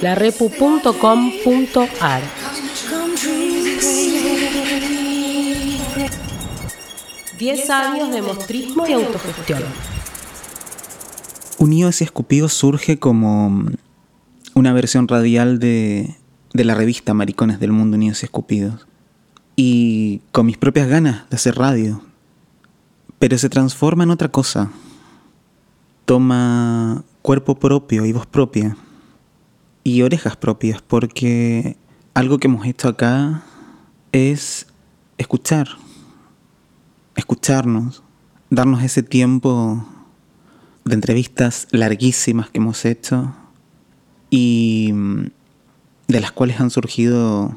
larepu.com.ar. Diez años de mostrismo y autogestión. Unidos y Escupidos surge como una versión radial de, de la revista Maricones del Mundo Unidos y Escupidos. Y con mis propias ganas de hacer radio. Pero se transforma en otra cosa. Toma cuerpo propio y voz propia. Y orejas propias, porque algo que hemos hecho acá es escuchar. Escucharnos. Darnos ese tiempo de entrevistas larguísimas que hemos hecho y de las cuales han surgido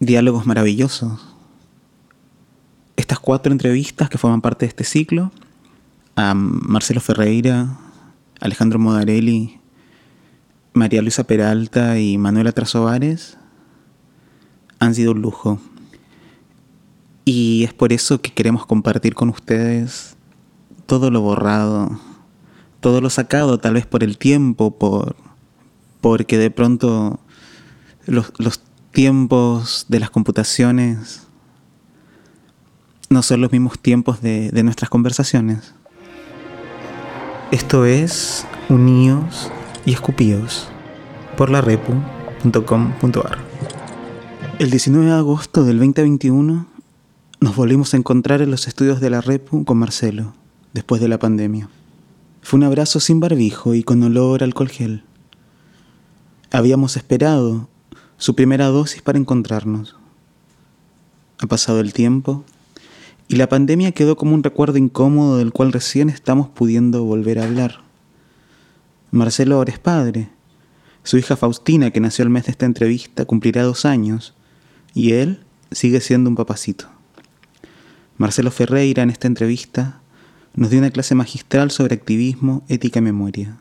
diálogos maravillosos. Estas cuatro entrevistas que forman parte de este ciclo, a Marcelo Ferreira, Alejandro Modarelli, María Luisa Peralta y Manuela Trasovares, han sido un lujo. Y es por eso que queremos compartir con ustedes todo lo borrado, todo lo sacado tal vez por el tiempo, por porque de pronto los, tiempos de las computaciones no son los mismos tiempos de, de nuestras conversaciones. Esto es Unidos y Escupidos por la repu.com.ar. El 19 de agosto del 2021 nos volvimos a encontrar en los estudios de la Repu con Marcelo, después de la pandemia. Fue un abrazo sin barbijo y con olor al alcohol gel. Habíamos esperado su primera dosis para encontrarnos. Ha pasado el tiempo y la pandemia quedó como un recuerdo incómodo del cual recién estamos pudiendo volver a hablar. Marcelo ahora es padre. Su hija Faustina, que nació el mes de esta entrevista, cumplirá dos años y él sigue siendo un papacito. Marcelo Ferreira en esta entrevista nos dio una clase magistral sobre activismo, ética y memoria.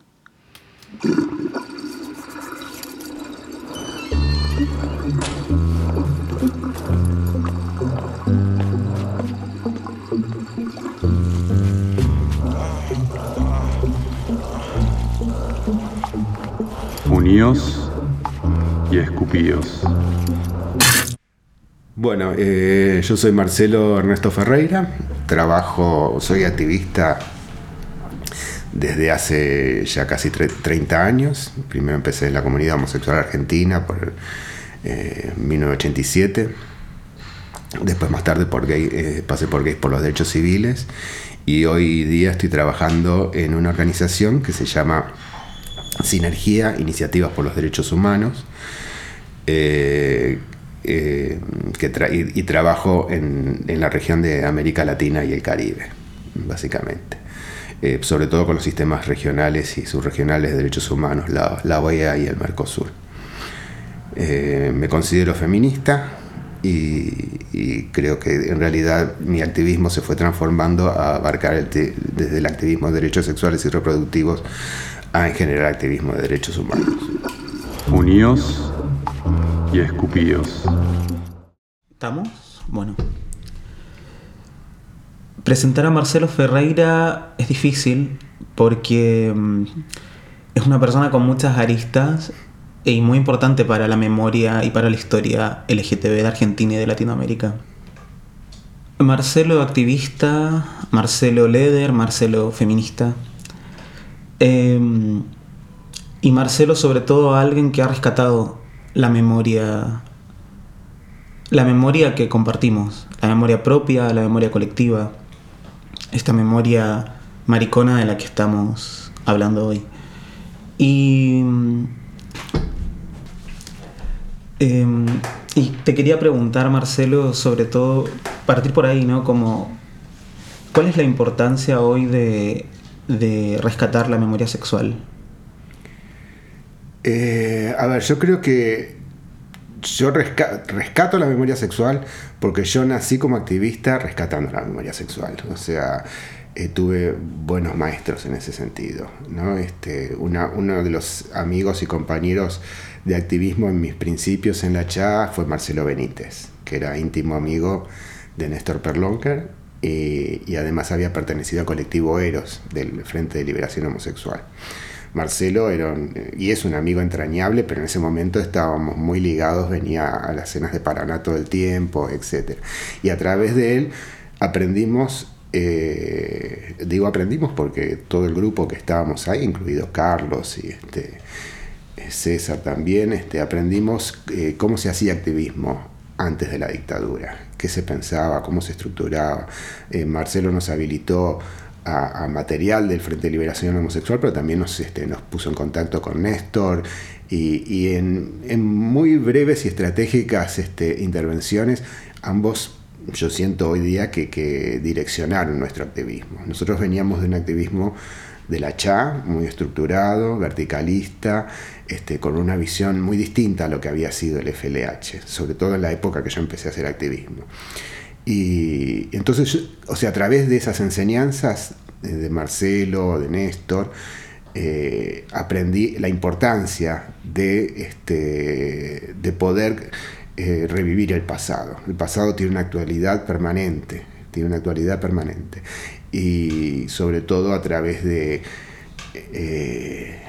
Y escupidos. Bueno, eh, yo soy Marcelo Ernesto Ferreira, trabajo, soy activista desde hace ya casi 30 años. Primero empecé en la comunidad homosexual argentina por 1987. Eh, Después más tarde por gay, eh, pasé por Gays por los Derechos Civiles y hoy día estoy trabajando en una organización que se llama Sinergia Iniciativas por los Derechos Humanos. Eh, que y, trabajo en, la región de América Latina y el Caribe, básicamente. Eh, sobre todo con los sistemas regionales y subregionales de derechos humanos, la, la OEA y el Mercosur. Eh, me considero feminista y, creo que en realidad mi activismo se fue transformando a abarcar desde el activismo de derechos sexuales y reproductivos a en general activismo de derechos humanos. Unidos y escupidos. ¿Estamos? Bueno. Presentar a Marcelo Ferreira es difícil porque mm, es una persona con muchas aristas y muy importante para la memoria y para la historia LGTB de Argentina y de Latinoamérica. Marcelo activista, Marcelo Leder, Marcelo feminista. Em, y Marcelo sobre todo alguien que ha rescatado la memoria, la memoria que compartimos, la memoria propia, la memoria colectiva, esta memoria maricona de la que estamos hablando hoy. Y, em, y te quería preguntar, Marcelo, sobre todo, partir por ahí, ¿no? Como, ¿cuál es la importancia hoy de, de rescatar la memoria sexual? Eh, a ver, yo creo que yo rescato la memoria sexual porque yo nací como activista rescatando la memoria sexual. O sea, eh, tuve buenos maestros en ese sentido. ¿no? Este, uno de los amigos y compañeros de activismo en mis principios en la CHA fue Marcelo Benítez, que era íntimo amigo de Néstor Perlonker eh, y además había pertenecido al colectivo Eros del Frente de Liberación Homosexual. Marcelo era y es un amigo entrañable, pero en ese momento estábamos muy ligados, venía a las cenas de Paraná todo el tiempo, etc. Y a través de él aprendimos, eh, digo aprendimos porque todo el grupo que estábamos ahí, incluido Carlos y este, César también, este, aprendimos eh, cómo se hacía activismo antes de la dictadura, qué se pensaba, cómo se estructuraba. Eh, Marcelo nos habilitó a, material del Frente de Liberación Homosexual, pero también nos, este, puso en contacto con Néstor y, en, muy breves y estratégicas este, intervenciones, ambos yo siento hoy día que direccionaron nuestro activismo. Nosotros veníamos de un activismo de la CHA, muy estructurado, verticalista, este, con una visión muy distinta a lo que había sido el FLH, sobre todo en la época que yo empecé a hacer activismo. Y entonces, o sea, a través de esas enseñanzas de Marcelo, de Néstor, eh, aprendí la importancia de, este, de poder eh, revivir el pasado. El pasado tiene una actualidad permanente, tiene una actualidad permanente. Y sobre todo a través de... Eh,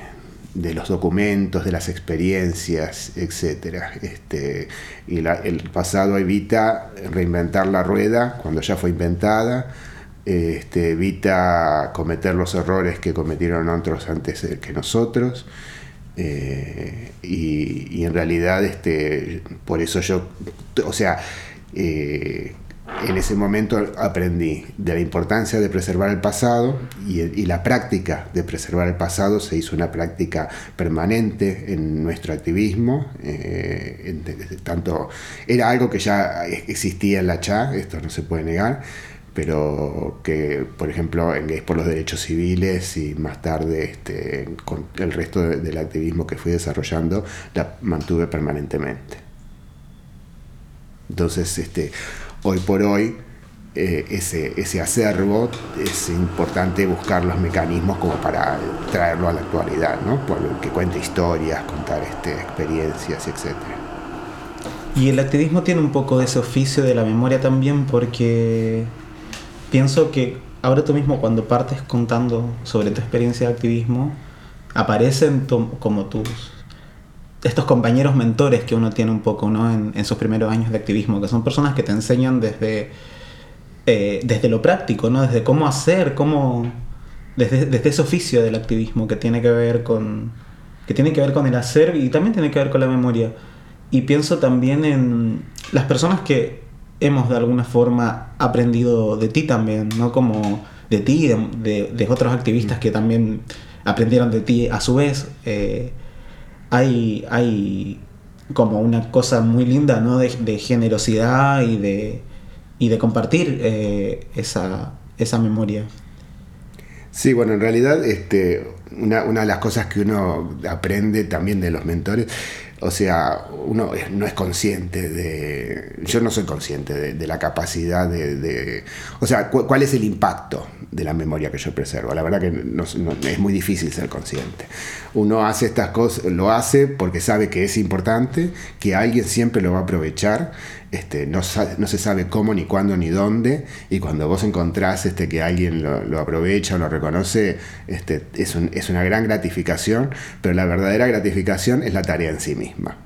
de los documentos, de las experiencias, etc. Este, y el pasado evita reinventar la rueda cuando ya fue inventada, este, evita cometer los errores que cometieron otros antes que nosotros. Eh, y, en realidad, este, por eso yo, o sea, eh, en ese momento aprendí de la importancia de preservar el pasado y, la práctica de preservar el pasado se hizo una práctica permanente en nuestro activismo. Eh, tanto, era algo que ya existía en la CHA, esto no se puede negar, pero que, por ejemplo, en Gays por los Derechos Civiles y más tarde este, con el resto del activismo que fui desarrollando, la mantuve permanentemente. Entonces, este, hoy por hoy eh, ese, ese acervo es importante buscar los mecanismos como para traerlo a la actualidad, ¿no? Por que cuente historias, contar este, experiencias, etc. Y el activismo tiene un poco de ese oficio de la memoria también porque pienso que ahora tú mismo cuando partes contando sobre tu experiencia de activismo, aparecen como tus estos compañeros mentores que uno tiene un poco ¿no? en, sus primeros años de activismo, que son personas que te enseñan desde, eh, desde lo práctico, ¿no? desde cómo hacer, cómo, desde, desde, ese oficio del activismo que tiene que ver con que tiene que ver con el hacer y también tiene que ver con la memoria. Y pienso también en las personas que hemos de alguna forma aprendido de ti también, ¿no? Como de ti, de, de, otros activistas que también aprendieron de ti a su vez. Eh, hay, hay como una cosa muy linda, ¿no? De, generosidad y de, y de compartir eh, esa, esa memoria. Sí, bueno, en realidad este, una, una, de las cosas que uno aprende también de los mentores o sea, uno no es consciente de. Yo no soy consciente de, la capacidad de, O sea, cuál es el impacto de la memoria que yo preservo. La verdad que es muy difícil ser consciente. Uno hace estas cosas, lo hace porque sabe que es importante, que alguien siempre lo va a aprovechar este, no, no, se sabe cómo, ni cuándo, ni dónde, y cuando vos encontrás este, que alguien lo, aprovecha o lo reconoce, este, es, es, una gran gratificación, pero la verdadera gratificación es la tarea en sí misma.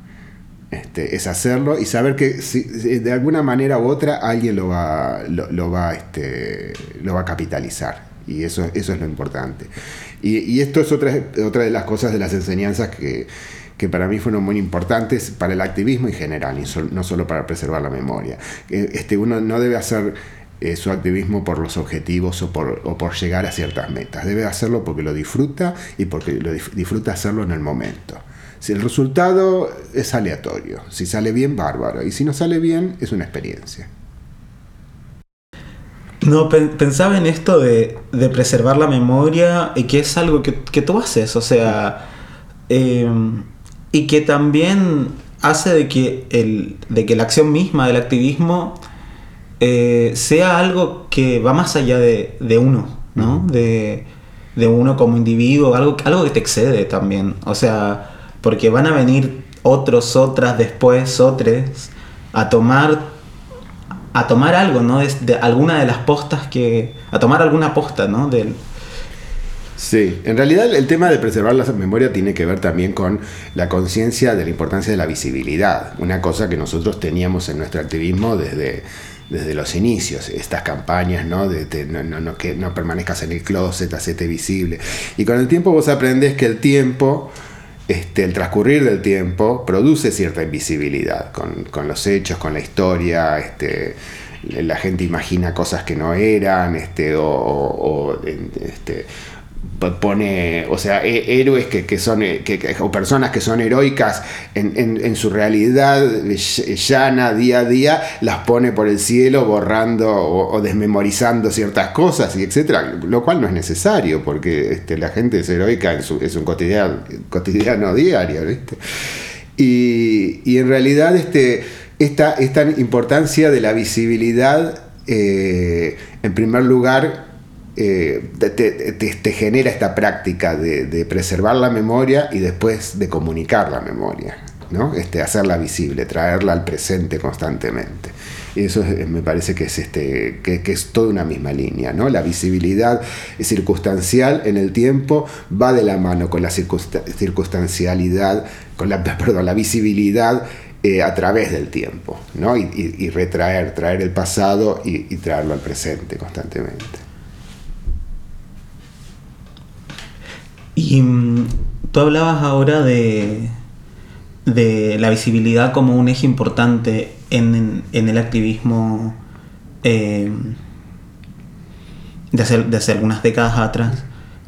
Este, es hacerlo y saber que de alguna manera u otra alguien lo va, lo, va, este, lo va a capitalizar. Y eso, eso es lo importante. Y, y esto es otra, otra de las cosas de las enseñanzas que, que para mí fueron muy importantes para el activismo en general, y no solo para preservar la memoria. Este, uno no debe hacer eh, su activismo por los objetivos o por, o por llegar a ciertas metas, debe hacerlo porque lo disfruta y porque lo disfruta hacerlo en el momento. Si el resultado es aleatorio, si sale bien, bárbaro, y si no sale bien, es una experiencia. No, pensaba en esto de, preservar la memoria y que es algo que, tú haces, o sea, em, y que también hace de que, el, de que la acción misma del activismo eh, sea algo que va más allá de, uno, ¿no? de, uno como individuo, algo, algo que te excede también. O sea, porque van a venir otros, otras, después, otros, a tomar a tomar algo, ¿no? De, de alguna de las postas que... a tomar alguna posta, ¿no? Del, Sí, en realidad el tema de preservar la memoria tiene que ver también con la conciencia de la importancia de la visibilidad, una cosa que nosotros teníamos en nuestro activismo desde, desde los inicios, estas campañas, ¿no? De, de no, no, que no permanezcas en el closet, hacete visible. Y con el tiempo vos aprendes que el tiempo, este, el transcurrir del tiempo, produce cierta invisibilidad con, con los hechos, con la historia, este, la gente imagina cosas que no eran, este, o, o, o este, pone, o sea, héroes que, que son, que, o personas que son heroicas en, en, su realidad llana día a día, las pone por el cielo borrando o, desmemorizando ciertas cosas y etcétera, lo cual no es necesario porque este, la gente es heroica en su, cotidiano, cotidiano diario, ¿viste? Y, y, en realidad este, esta, esta importancia de la visibilidad, eh, en primer lugar, eh, te, te, te, genera esta práctica de, de, preservar la memoria y después de comunicar la memoria, ¿no? este, hacerla visible, traerla al presente constantemente. Y eso es, me parece que es, este, que, que, es toda una misma línea. ¿no? La visibilidad circunstancial en el tiempo va de la mano con la circunstancialidad, con la, perdón, la visibilidad eh, a través del tiempo, ¿no? Y, y, y, retraer, traer el pasado y, y traerlo al presente constantemente. Y mm, tú hablabas ahora de, de, la visibilidad como un eje importante en, en el activismo eh, de, hace, de hace algunas décadas atrás.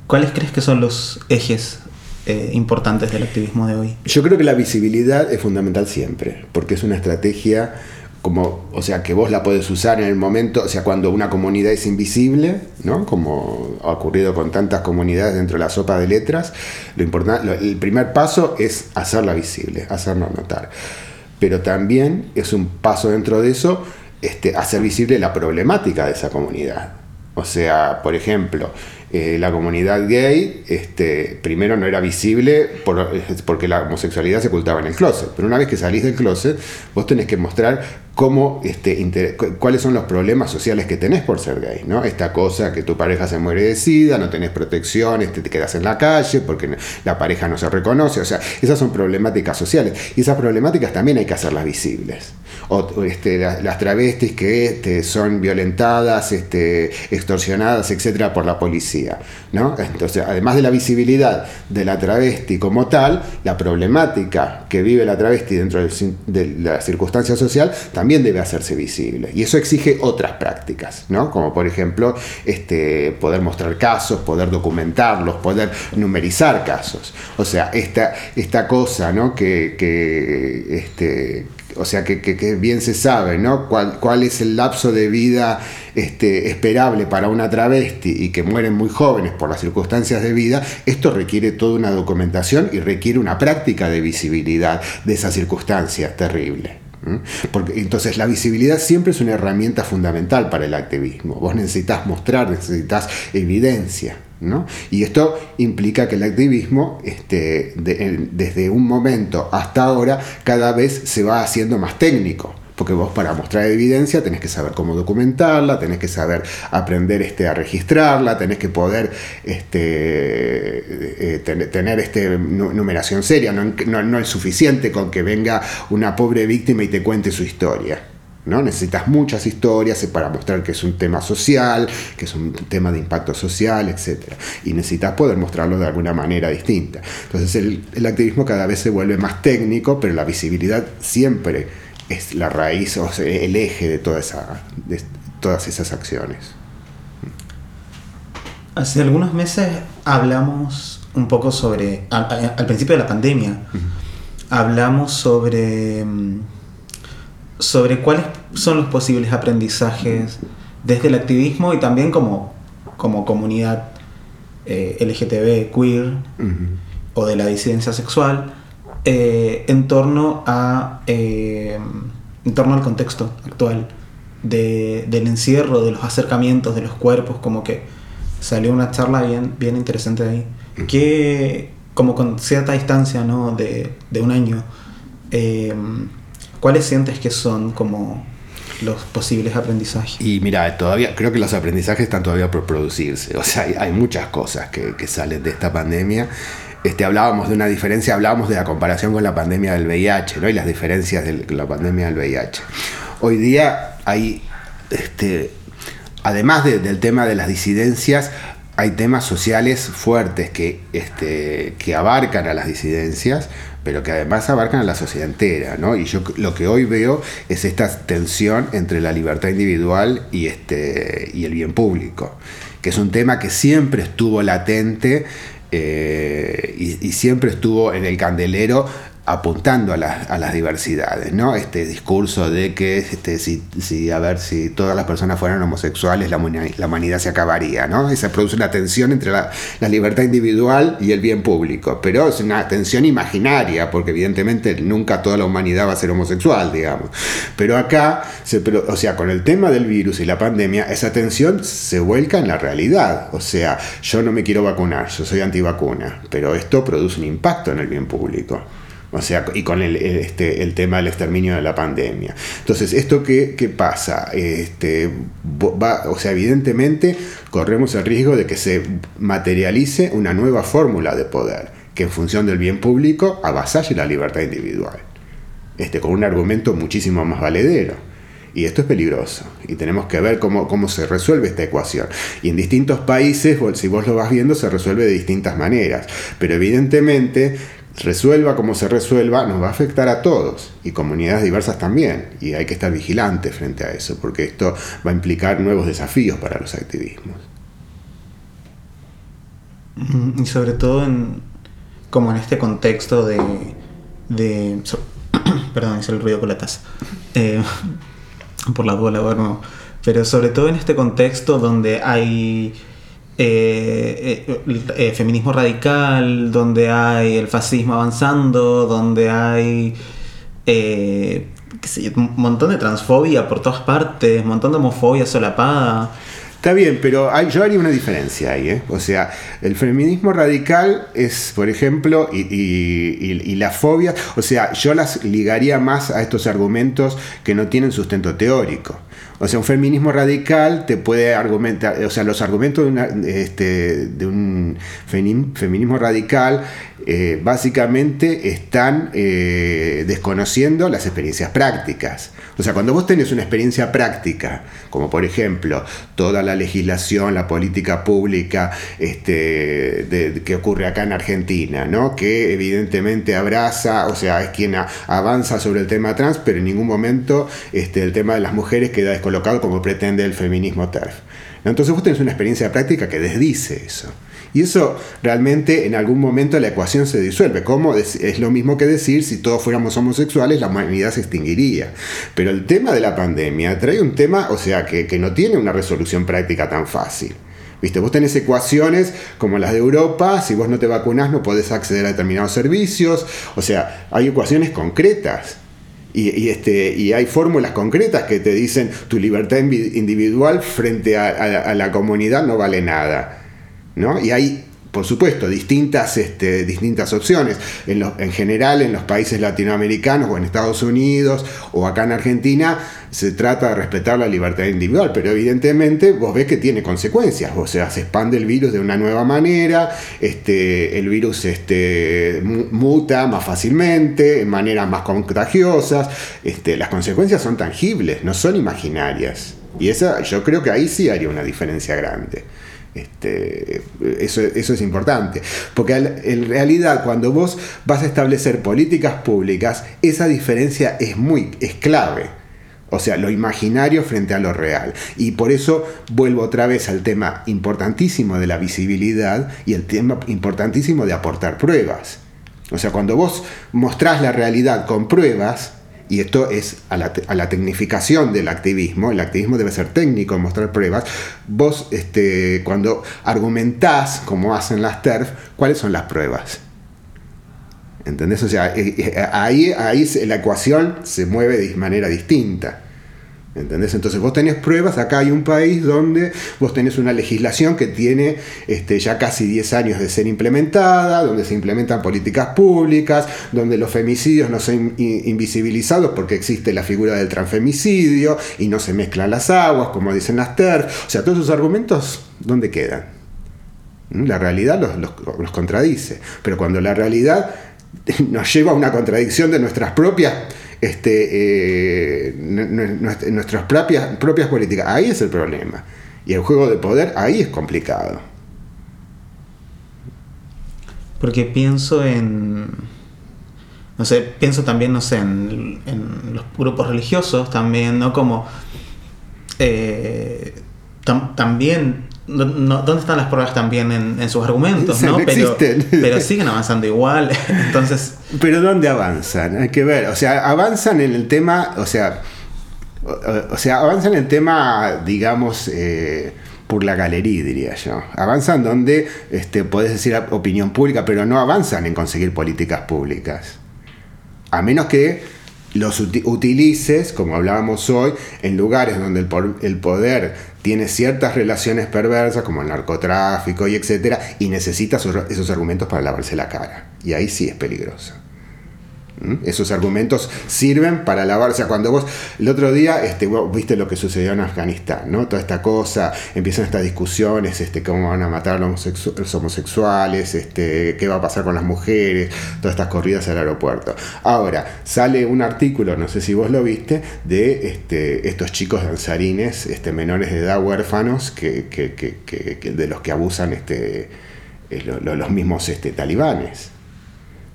¿Cuáles crees que son los ejes eh, importantes del activismo de hoy? Yo creo que la visibilidad es fundamental siempre, porque es una estrategia como, o sea, que vos la podés usar en el momento, o sea, cuando una comunidad es invisible, ¿no? Como ha ocurrido con tantas comunidades dentro de la sopa de letras, lo importante, el primer paso es hacerla visible, hacerla notar. Pero también es un paso dentro de eso, este, hacer visible la problemática de esa comunidad. O sea, por ejemplo, eh, la comunidad gay, este, primero no era visible por, porque la homosexualidad se ocultaba en el closet, pero una vez que salís del closet, vos tenés que mostrar cómo, este, cuáles son los problemas sociales que tenés por ser gay, ¿no? Esta cosa que tu pareja se muere de sida, no tenés protección, te quedas en la calle porque la pareja no se reconoce, o sea, esas son problemáticas sociales y esas problemáticas también hay que hacerlas visibles. Este, las, travestis que este, son violentadas, este, extorsionadas, etcétera, por la policía, ¿no? Entonces, además de la visibilidad de la travesti como tal, la problemática que vive la travesti dentro del, de la circunstancia social también debe hacerse visible. Y eso exige otras prácticas, ¿no? Como por ejemplo, este, poder mostrar casos, poder documentarlos, poder numerizar casos. O sea, esta, esta cosa, ¿no? Que, o sea, que, que, bien se sabe, ¿no? ¿Cuál, cuál es el lapso de vida este, esperable para una travesti y que mueren muy jóvenes por las circunstancias de vida, esto requiere toda una documentación y requiere una práctica de visibilidad de esa circunstancia terrible. Porque, entonces la visibilidad siempre es una herramienta fundamental para el activismo. Vos necesitas mostrar, necesitas evidencia. ¿no? Y esto implica que el activismo, este, de, desde un momento hasta ahora, cada vez se va haciendo más técnico. Porque vos para mostrar evidencia tenés que saber cómo documentarla, tenés que saber aprender este, a registrarla, tenés que poder este, eh, tener, tener este, numeración seria. No, es suficiente con que venga una pobre víctima y te cuente su historia. ¿no? Necesitas muchas historias para mostrar que es un tema social, que es un tema de impacto social, etc. Y necesitas poder mostrarlo de alguna manera distinta. Entonces el, activismo cada vez se vuelve más técnico, pero la visibilidad siempre es la raíz, o sea, el eje de, toda esa, de todas esas acciones. Hace algunos meses hablamos un poco sobre, a, a, al principio de la pandemia, uh -huh. hablamos sobre sobre cuáles son los posibles aprendizajes desde el activismo y también como, como comunidad eh, LGTB, queer uh -huh. o de la disidencia sexual eh, en torno a eh, en torno al contexto actual de, del encierro, de los acercamientos, de los cuerpos, como que salió una charla bien, bien interesante de ahí, que como con cierta distancia ¿no? de, de un año, ¿cuáles sientes que son como los posibles aprendizajes. Y mira, todavía creo que los aprendizajes están todavía por producirse. O sea, hay, hay muchas cosas que, que, salen de esta pandemia. Este, hablábamos de una diferencia, hablábamos de la comparación con la pandemia del VIH, ¿no? Y las diferencias de la pandemia del VIH. Hoy día hay, este, además de, del tema de las disidencias, hay temas sociales fuertes que, este, que abarcan a las disidencias, pero que además abarcan a la sociedad entera, ¿no? Y yo lo que hoy veo es esta tensión entre la libertad individual y, este, y el bien público, que es un tema que siempre estuvo latente eh, y, y, siempre estuvo en el candelero apuntando a, la, a, las diversidades, ¿no? Este discurso de que este, si, si, a ver, si todas las personas fueran homosexuales, la, humanidad se acabaría, ¿no? Y se produce una tensión entre la, la, libertad individual y el bien público, pero es una tensión imaginaria, porque evidentemente nunca toda la humanidad va a ser homosexual, digamos. Pero acá, se, o sea, con el tema del virus y la pandemia, esa tensión se vuelca en la realidad. O sea, yo no me quiero vacunar, yo soy antivacuna, pero esto produce un impacto en el bien público. O sea, y con el, este, el tema del exterminio de la pandemia. Entonces, ¿esto qué, qué pasa? Este, va, o sea, evidentemente corremos el riesgo de que se materialice una nueva fórmula de poder que en función del bien público avasalle la libertad individual. Este, con un argumento muchísimo más valedero. Y esto es peligroso. Y tenemos que ver cómo, cómo se resuelve esta ecuación. Y en distintos países, si vos lo vas viendo, se resuelve de distintas maneras. Pero evidentemente resuelva como se resuelva, nos va a afectar a todos y comunidades diversas también. Y hay que estar vigilantes frente a eso, porque esto va a implicar nuevos desafíos para los activismos. Y sobre todo en, como en este contexto de... perdón, hice el ruido con la taza. Eh, por la duda, bueno, pero sobre todo en este contexto donde hay eh, eh, eh, feminismo radical, donde hay el fascismo avanzando, donde hay eh, sé, un montón de transfobia por todas partes, un montón de homofobia solapada. Está bien, pero hay, yo haría una diferencia ahí. ¿eh? O sea, el feminismo radical es, por ejemplo, y, y, y, y, la fobia, o sea, yo las ligaría más a estos argumentos que no tienen sustento teórico. O sea, un feminismo radical te puede argumentar, o sea, los argumentos de, este, un feminismo radical eh, básicamente están eh, desconociendo las experiencias prácticas. O sea, cuando vos tenés una experiencia práctica, como por ejemplo toda la legislación, la política pública este, de, que ocurre acá en Argentina, ¿no? que evidentemente abraza, o sea, es quien avanza sobre el tema trans, pero en ningún momento este, el tema de las mujeres queda descolocado como pretende el feminismo TERF. Entonces vos tenés una experiencia práctica que desdice eso. Y eso realmente en algún momento la ecuación se disuelve. ¿Cómo? Es lo mismo que decir si todos fuéramos homosexuales la humanidad se extinguiría. Pero el tema de la pandemia trae un tema, o sea, que, que no tiene una resolución práctica tan fácil. ¿Viste? Vos tenés ecuaciones como las de Europa, si vos no te vacunás no podés acceder a determinados servicios, o sea, hay ecuaciones concretas. Y, y, este, y hay fórmulas concretas que te dicen tu libertad individual frente a, a, a la comunidad no vale nada. ¿no? Y hay, por supuesto, distintas, este, distintas opciones. En, en, general, en los países latinoamericanos o en Estados Unidos o acá en Argentina, se trata de respetar la libertad individual, pero evidentemente vos ves que tiene consecuencias. O sea, se expande el virus de una nueva manera, este, el virus este, muta más fácilmente, en maneras más contagiosas. Este, las consecuencias son tangibles, no son imaginarias. Y esa, yo creo que ahí sí haría una diferencia grande. Este, eso, eso, es importante, porque en realidad cuando vos vas a establecer políticas públicas, esa diferencia es muy es clave. O sea, lo imaginario frente a lo real. Y por eso vuelvo otra vez al tema importantísimo de la visibilidad y el tema importantísimo de aportar pruebas. O sea, cuando vos mostrás la realidad con pruebas, y esto es a la, a la, tecnificación del activismo, el activismo debe ser técnico, mostrar pruebas, vos este, cuando argumentás, como hacen las TERF, ¿cuáles son las pruebas? ¿Entendés? O sea, ahí, ahí la ecuación se mueve de manera distinta. ¿Entendés? Entonces vos tenés pruebas, acá hay un país donde vos tenés una legislación que tiene este, ya casi 10 años de ser implementada, donde se implementan políticas públicas, donde los femicidios no son invisibilizados porque existe la figura del transfemicidio y no se mezclan las aguas, como dicen las TERF. O sea, todos esos argumentos, ¿dónde quedan? ¿Mm? La realidad los, los contradice, pero cuando la realidad nos lleva a una contradicción de nuestras propias este, eh, nuestras propias, políticas. Ahí es el problema. Y el juego de poder ahí es complicado. Porque pienso en. No sé, pienso también, no sé, en, los grupos religiosos también, ¿no? Como. Eh, también ¿Dónde están las pruebas también en, sus argumentos? ¿no? pero, pero, siguen avanzando igual. Entonces. Pero ¿dónde avanzan? Hay que ver. O sea, avanzan en el tema. O sea. O, sea, avanzan en el tema, digamos. Eh, por la galería, diría yo. Avanzan donde este, podés decir opinión pública, pero no avanzan en conseguir políticas públicas. A menos que los utilices, como hablábamos hoy, en lugares donde el, poder tiene ciertas relaciones perversas, como el narcotráfico y etcétera, y necesita esos argumentos para lavarse la cara. Y ahí sí es peligroso. Esos argumentos sirven para lavarse. Cuando vos, el otro día, este, viste lo que sucedió en Afganistán, ¿no? Toda esta cosa, empiezan estas discusiones, este, cómo van a matar a los homosexuales, este, qué va a pasar con las mujeres, todas estas corridas al aeropuerto. Ahora, sale un artículo, no sé si vos lo viste, de este, estos chicos danzarines, menores de edad huérfanos, de los que abusan eh, los mismos talibanes.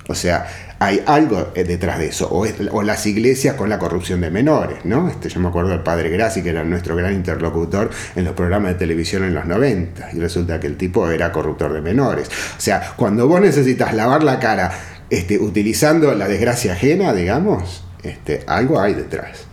O sea, hay algo eh, detrás de eso, o, las iglesias con la corrupción de menores, ¿no? Este, yo me acuerdo del padre Grassi, que era nuestro gran interlocutor en los programas de televisión en los 90, y resulta que el tipo era corruptor de menores. O sea, cuando vos necesitas lavar la cara este, utilizando la desgracia ajena, digamos, este, algo hay detrás.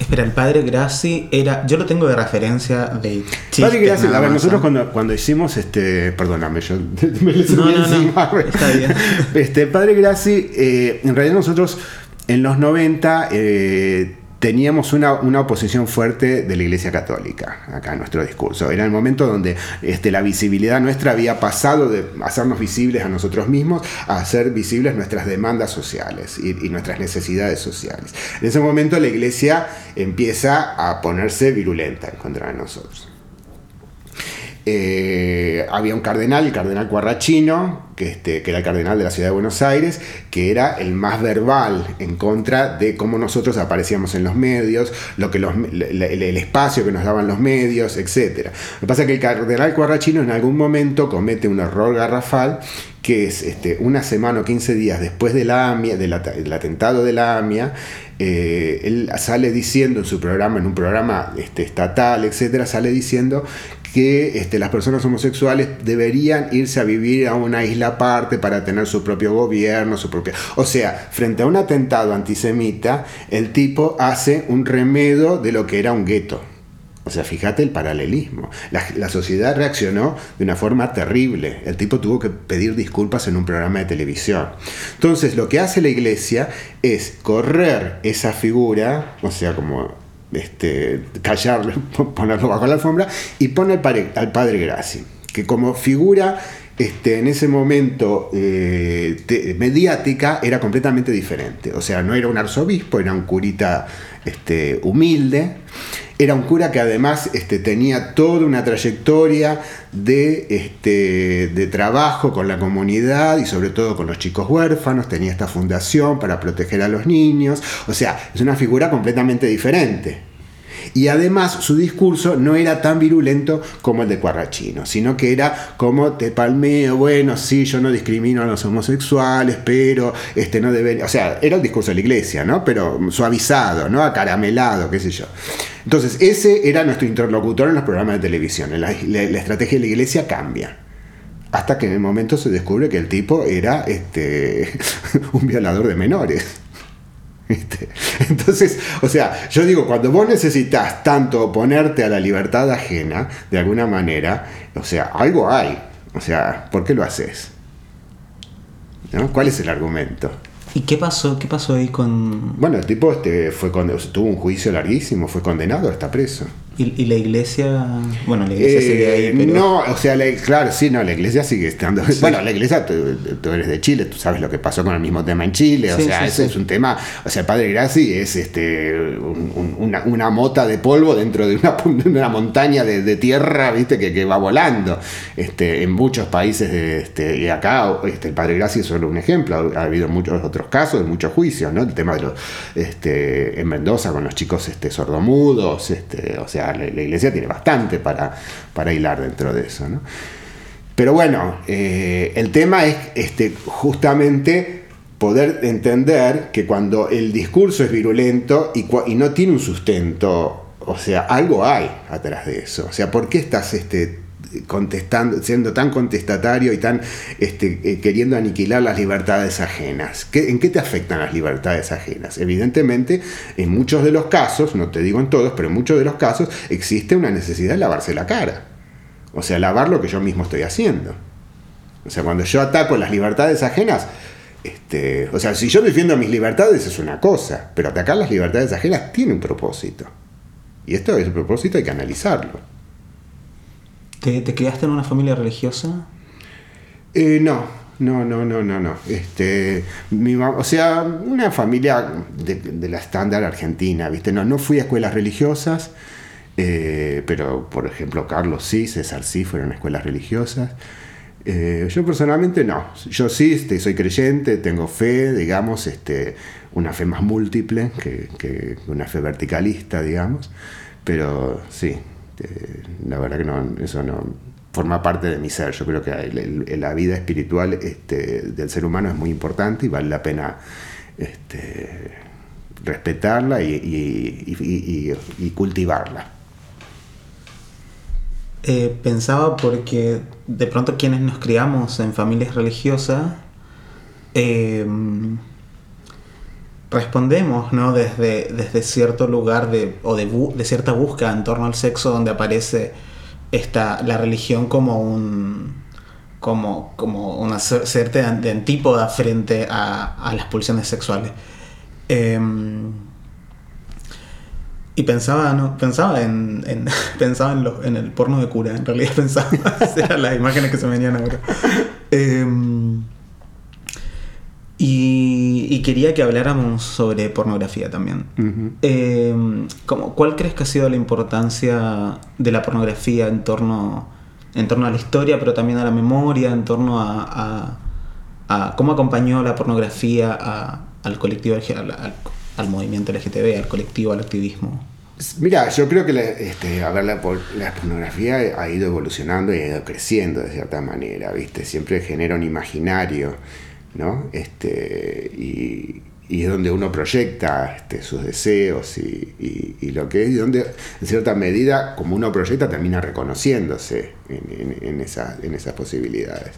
Espera, el padre Grassi era. Yo lo tengo de referencia de Padre Grassi, a ver, nosotros cuando, cuando hicimos este. Perdóname, yo me le no, no, encima. No, está bien. Este, padre Grassi, eh, en realidad nosotros en los 90 eh, teníamos una, oposición fuerte de la Iglesia Católica acá en nuestro discurso. Era el momento donde este, la visibilidad nuestra había pasado de hacernos visibles a nosotros mismos a hacer visibles nuestras demandas sociales y, y nuestras necesidades sociales. En ese momento la Iglesia empieza a ponerse virulenta en contra de nosotros. Eh, había un cardenal, el cardenal Cuarrachino, que, este, que era el cardenal de la ciudad de Buenos Aires, que era el más verbal en contra de cómo nosotros aparecíamos en los medios, lo que el, espacio que nos daban los medios, etc. Lo que pasa es que el cardenal Cuarrachino en algún momento comete un error garrafal que es este, una semana o 15 días después de AMIA, del, atentado de la AMIA, eh, él sale diciendo en su programa, en un programa este, estatal, etcétera, sale diciendo que este, las personas homosexuales deberían irse a vivir a una isla aparte para tener su propio gobierno, su propia... O sea, frente a un atentado antisemita, el tipo hace un remedo de lo que era un gueto. O sea, fíjate el paralelismo. La, la, sociedad reaccionó de una forma terrible. El tipo tuvo que pedir disculpas en un programa de televisión. Entonces, lo que hace la iglesia es correr esa figura, o sea, como este, callarlo, ponerlo bajo la alfombra, y pone al padre, al padre Graci, que como figura este, en ese momento eh, mediática era completamente diferente. O sea, no era un arzobispo, era un curita este, humilde. Era un cura que además este, tenía toda una trayectoria de, este, de trabajo con la comunidad y sobre todo con los chicos huérfanos. Tenía esta fundación para proteger a los niños. O sea, es una figura completamente diferente. Y además su discurso no era tan virulento como el de Cuarrachino, sino que era como te palmeo, bueno, sí, yo no discrimino a los homosexuales, pero este no debería, o sea, era el discurso de la iglesia, ¿no? Pero suavizado, ¿no? Acaramelado, qué sé yo. Entonces, ese era nuestro interlocutor en los programas de televisión. La, la estrategia de la iglesia cambia hasta que en el momento se descubre que el tipo era este, un violador de menores. Entonces, o sea, yo digo, cuando vos necesitas tanto oponerte a la libertad ajena, de alguna manera, o sea, algo hay. O sea, ¿por qué lo haces? ¿Cuál es el argumento? ¿Y qué pasó? ¿Qué pasó ahí con...? Bueno, el tipo este, fue tuvo un juicio larguísimo, fue condenado, está preso. ¿Y, y la iglesia? Bueno, la iglesia sigue Eh, ahí, pero... No, o sea, la- claro, sí, no, la iglesia sigue estando. Bueno, la iglesia, tú, tú eres de Chile, tú sabes lo que pasó con el mismo tema en Chile, o sea, sí, eso es un tema. O sea, el padre Graci es este un- un- una, una mota de polvo dentro de una, una montaña de, de tierra, viste, que, que va volando. Este, en muchos países, de, este, y acá, este, el padre Graci es solo un ejemplo, ha, habido muchos otros casos, muchos juicios, ¿no? El tema de los, este, en Mendoza con los chicos este, sordomudos, este, o sea, la, iglesia tiene bastante para, para hilar dentro de eso, ¿no? Pero bueno, eh, el tema es este, justamente poder entender que cuando el discurso es virulento y, y no tiene un sustento, o sea, algo hay atrás de eso. O sea, ¿por qué estás este, contestando, siendo tan contestatario y tan este, eh, queriendo aniquilar las libertades ajenas? ¿Qué- ¿En qué te afectan las libertades ajenas? Evidentemente, en muchos de los casos, no te digo en todos, pero en muchos de los casos existe una necesidad de lavarse la cara. O sea, lavar lo que yo mismo estoy haciendo. O sea, cuando yo ataco las libertades ajenas, este, o sea, si yo defiendo mis libertades es una cosa, pero atacar las libertades ajenas tiene un propósito. Y esto es el propósito, hay que analizarlo. ¿Te, te criaste en una familia religiosa? Eh, no, no, no, no, no, no. Este, mi o sea, una familia de, la estándar argentina, ¿viste? No, no fui a escuelas religiosas, eh, pero por ejemplo Carlos sí, César sí fueron a escuelas religiosas. Eh, yo personalmente no. Yo sí este, soy creyente, tengo fe, digamos, este, una fe más múltiple que una fe verticalista, digamos. Pero sí, eh, la verdad que no, eso no forma parte de mi ser. Yo creo que la vida espiritual este, del ser humano es muy importante y vale la pena este, respetarla y cultivarla. Eh, pensaba porque de pronto quienes nos criamos en familias religiosas eh, respondemos ¿no? desde, desde cierto lugar de, o de, de cierta búsqueda en torno al sexo donde aparece esta, la religión como un como, como una cierta de antípoda frente a, las pulsiones sexuales. Em, y pensaba, ¿no? Pensaba en, en- pensaba en, lo- en el porno de cura, en realidad pensaba, eran las imágenes que se venían ahora. Em, y, y quería que habláramos sobre pornografía también. Em, ¿cómo- ¿Cuál crees que ha sido la importancia de la pornografía en torno, en torno a la historia, pero también a la memoria, en torno a, a- a cómo acompañó la pornografía a- al colectivo, al, al- al movimiento LGTB, al colectivo, al activismo? Mira, yo creo que la, este, a ver, la, por- la pornografía ha ido evolucionando y ha ido creciendo de cierta manera, ¿viste? Siempre genera un imaginario, ¿no? Este, y, y es donde uno proyecta este, sus deseos y, y- lo que es, y donde en cierta medida, como uno proyecta, termina reconociéndose en, en- en esa- en esas posibilidades.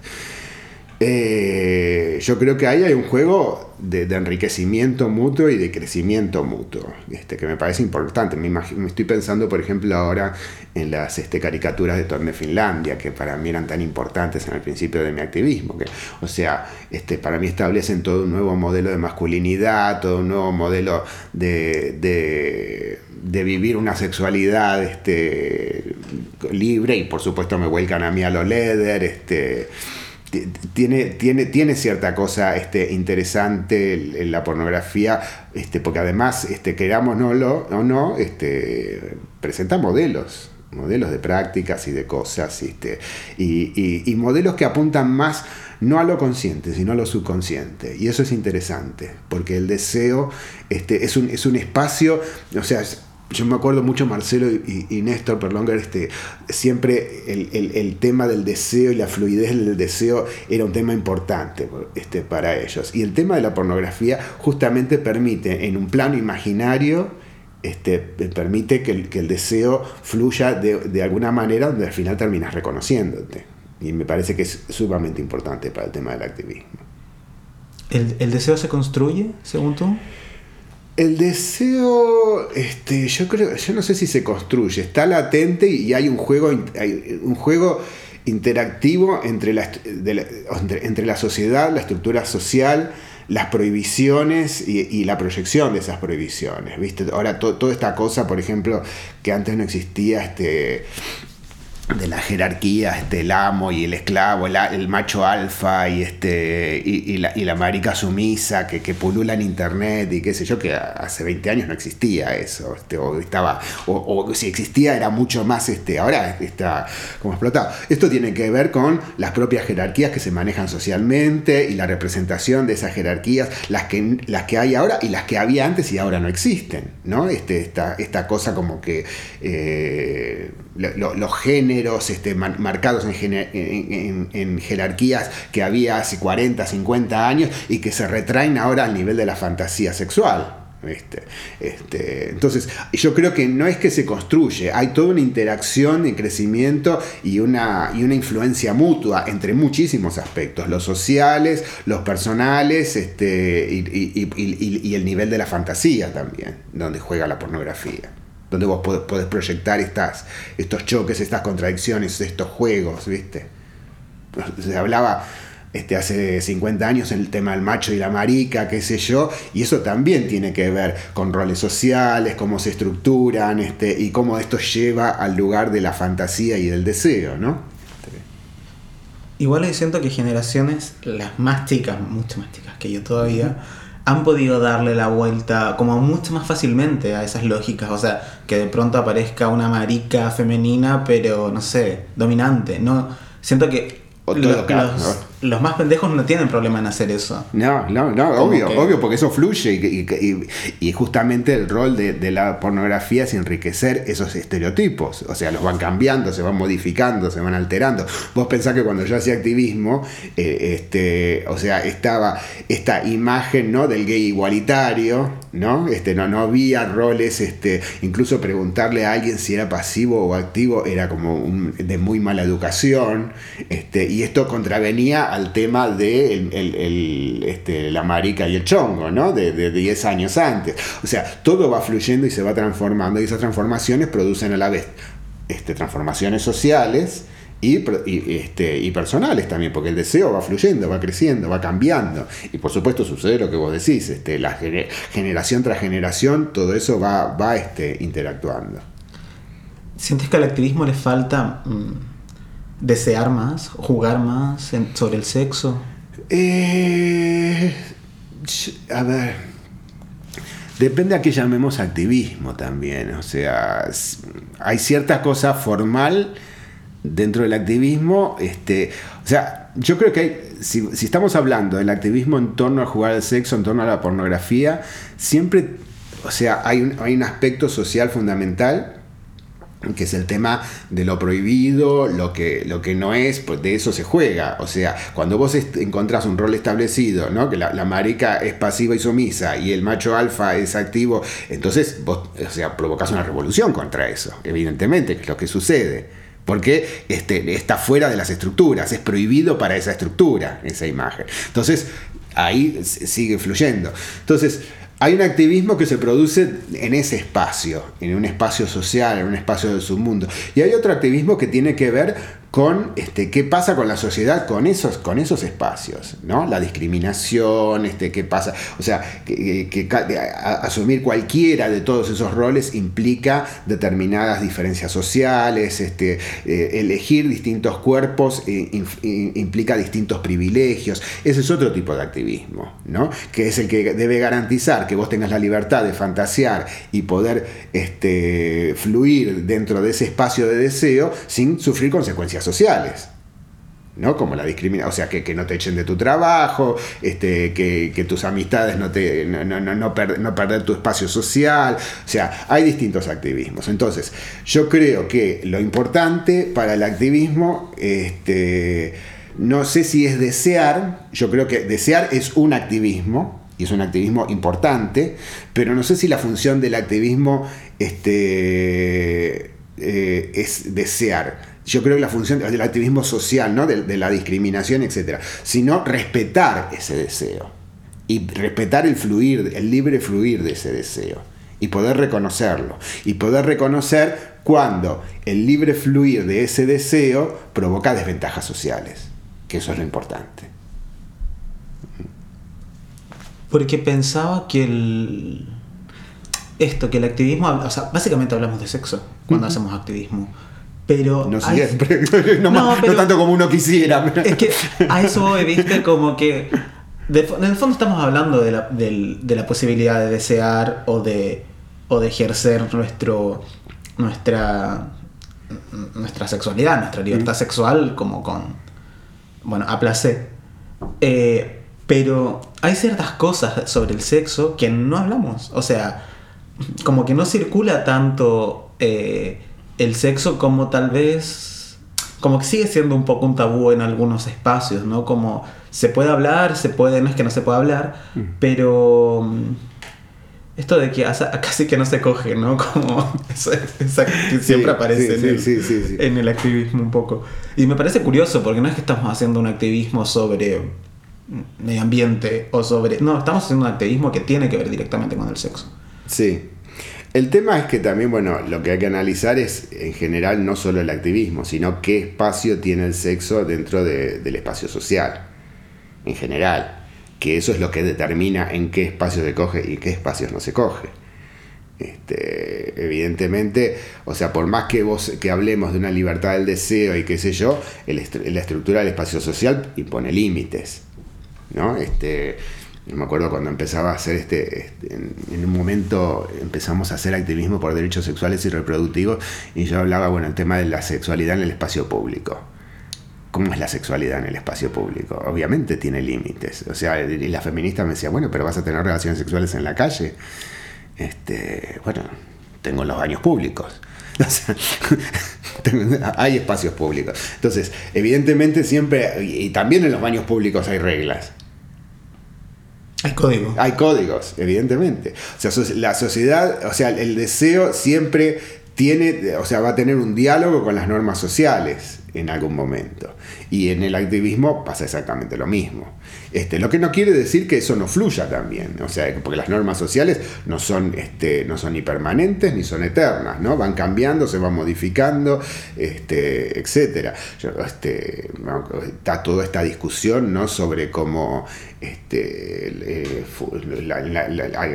Eh, yo creo que ahí hay un juego de, enriquecimiento mutuo y de crecimiento mutuo, este, que me parece importante. Me, estoy pensando, por ejemplo, ahora en las este, caricaturas de Torne Finlandia, que para mí eran tan importantes en el principio de mi activismo. Que, o sea, este, para mí establecen todo un nuevo modelo de masculinidad, todo un nuevo modelo de, vivir una sexualidad libre y por supuesto me vuelcan a mí a lo ti- tiene, tiene, tiene cierta cosa este, interesante en la pornografía, este, porque además, este, querámonoslo o no, este, presenta modelos, modelos de prácticas y de cosas, este, y, y- modelos que apuntan más no a lo consciente, sino a lo subconsciente. Y eso es interesante, porque el deseo este, es, un, es un espacio, o sea, yo me acuerdo mucho Marcelo y, y Néstor Perlonger, este, siempre el, el- el tema del deseo y la fluidez del deseo era un tema importante este, para ellos. Y el tema de la pornografía justamente permite, en un plano imaginario, este, permite que el, que el deseo fluya de, de alguna manera donde al final terminas reconociéndote. Y me parece que es sumamente importante para el tema del activismo. ¿El, el deseo se construye, según tú? El deseo, este, yo creo, yo no sé si se construye, está latente y hay un juego, hay un juego interactivo entre la, entre, entre la sociedad, la estructura social, las prohibiciones y, la proyección de esas prohibiciones, ¿viste? Ahora to- toda esta cosa, por ejemplo, que antes no existía, este de la jerarquía, este, el amo y el esclavo, el, macho alfa y, este, y, la, y la marica sumisa que, que pulula en internet y qué sé yo, que hace 20 años no existía eso, este, o, estaba, o, si existía era mucho más, este, ahora está como explotado. Esto tiene que ver con las propias jerarquías que se manejan socialmente y la representación de esas jerarquías, las que, las que hay ahora y las que había antes y ahora no existen, ¿no? Este, esta, esta cosa como que eh, lo- lo- los este, marcados en, jerarquías que había hace 40, 50 años y que se retraen ahora al nivel de la fantasía sexual. ¿viste? Este, entonces, yo creo que no es que se construye, hay toda una interacción de crecimiento y una, y influencia mutua entre muchísimos aspectos, los sociales, los personales este, y, y- y- y- y el nivel de la fantasía también, donde juega la pornografía donde vos podés, podés proyectar estas, estos choques, estas contradicciones, estos juegos, ¿viste? Se hablaba este, hace 50 años el tema del macho y la marica, qué sé yo, y eso también tiene que ver con roles sociales, cómo se estructuran, este, y cómo esto lleva al lugar de la fantasía y del deseo, ¿no? Igual siento que generaciones, las más chicas, mucho más chicas que yo todavía, han podido darle la vuelta como mucho más fácilmente a esas lógicas. O sea, que de pronto aparezca una marica femenina, pero no sé, dominante. No, siento que acá, los, ¿no? Los más pendejos no tienen problema en hacer eso. No, no, no, obvio, que- obvio, porque eso fluye y, y- y- y justamente el rol de, de la pornografía es enriquecer esos estereotipos, o sea, los van cambiando, se van modificando, se van alterando. Vos pensás que cuando yo hacía activismo, eh, este, o sea, estaba esta imagen ¿no? del gay igualitario, ¿no? Este, no, no había roles, este, incluso preguntarle a alguien si era pasivo o activo era como un- de muy mala educación, este, y esto contravenía al tema de este, la marica y el chongo, ¿no? De, de 10 años antes. O sea, todo va fluyendo y se va transformando, y esas transformaciones producen a la vez este, transformaciones sociales y, este, personales también, porque el deseo va fluyendo, va creciendo, va cambiando. Y por supuesto sucede lo que vos decís, este, la gene- generación tras generación, todo eso va, va este, interactuando. ¿Sientes que al activismo le falta mm, desear más, jugar más sobre el sexo? Eh, a ver. Depende a qué llamemos activismo también. O sea, hay cierta cosa formal dentro del activismo. Este, o sea, yo creo que hay, si, si estamos hablando del activismo en torno a jugar al sexo, en torno a la pornografía, siempre, o sea, hay un, hay un aspecto social fundamental que es el tema de lo prohibido, lo que, lo que no es, pues de eso se juega. O sea, cuando vos encontrás un rol establecido, ¿no? que la, marica es pasiva y sumisa y el macho alfa es activo, entonces vos o sea, provocás una revolución contra eso, evidentemente, que es lo que sucede. Porque este, está fuera de las estructuras, es prohibido para esa estructura, esa imagen. Entonces, ahí sigue fluyendo. Entonces, hay un activismo que se produce en ese espacio, en un espacio social, en un espacio del submundo. Y hay otro activismo que tiene que ver con este, qué pasa con la sociedad con esos, con esos espacios, ¿no? La discriminación, este, qué pasa. O sea, que, asumir cualquiera de todos esos roles implica determinadas diferencias sociales, este, eh, elegir distintos cuerpos eh, implica distintos privilegios. Ese es otro tipo de activismo, ¿no? Que es el que debe garantizar que vos tengas la libertad de fantasear y poder este, fluir dentro de ese espacio de deseo sin sufrir consecuencias sociales. ¿no? Como la discriminación, o sea, que, no te echen de tu trabajo, este, que, tus amistades no te no, no, no, no perder tu espacio social, o sea, hay distintos activismos. Entonces, yo creo que lo importante para el activismo, este, no sé si es desear, yo creo que desear es un activismo, y es un activismo importante, pero no sé si la función del activismo este, eh, es desear. Yo creo que la función del activismo social, ¿no? de, de la discriminación, etc. Sino respetar ese deseo. Y respetar el fluir, el libre fluir de ese deseo. Y poder reconocerlo. Y poder reconocer cuando el libre fluir de ese deseo provoca desventajas sociales. Que eso es lo importante. Porque pensaba que el. Esto, que el activismo. O sea, básicamente hablamos de sexo cuando hacemos activismo. Pero. No hay- siempre, no, No, más- no pero- tanto como uno quisiera. Es que a eso voy, viste, como que. de en el fondo estamos hablando de la, de la posibilidad de desear o de, o de ejercer nuestro, nuestra, nuestra sexualidad, nuestra libertad sexual, como con. Bueno, a placer. Eh, pero hay ciertas cosas sobre el sexo que no hablamos. O sea, como que no circula tanto eh, el sexo como tal vez como que sigue siendo un poco un tabú en algunos espacios, ¿no? Como se puede hablar, se puede, no es que no se pueda hablar, pero mm, esto de que casi que no se coge, ¿no? Como esa, esa que siempre aparece sí, en, sí, el, en el activismo un poco. Y me parece curioso porque no es que estamos haciendo un activismo sobre mm, medio ambiente o sobre... No, estamos haciendo un activismo que tiene que ver directamente con el sexo. Sí. El tema es que también, bueno, lo que hay que analizar es en general no solo el activismo, sino qué espacio tiene el sexo dentro de- del espacio social, en general. Que eso es lo que determina en qué espacios se coge y en qué espacios no se coge. Este, evidentemente, o sea, por más que vos que hablemos de una libertad del deseo y qué sé yo, la estructura del espacio social impone límites. ¿no? Este, me acuerdo cuando empezaba a hacer este, este, en, un momento empezamos a hacer activismo por derechos sexuales y reproductivos y yo hablaba, bueno, el tema de la sexualidad en el espacio público. ¿Cómo es la sexualidad en el espacio público? Obviamente tiene límites. O sea, y la feminista me decía, bueno, pero vas a tener relaciones sexuales en la calle. Este, bueno, tengo los baños públicos. Hay espacios públicos. Entonces, evidentemente siempre, y también en los baños públicos hay reglas. Hay código. Hay códigos, evidentemente. O sea, la sociedad, o sea, el deseo siempre tiene, o sea, va a tener un diálogo con las normas sociales en algún momento. Y en el activismo pasa exactamente lo mismo. Este, lo que no quiere decir que eso no fluya también, o sea, porque las normas sociales no son, este, no son ni permanentes ni son eternas, ¿no? Van cambiando, se van modificando, este, etcétera. Yo, este, está toda esta discusión, ¿no? Sobre cómo, este, eh,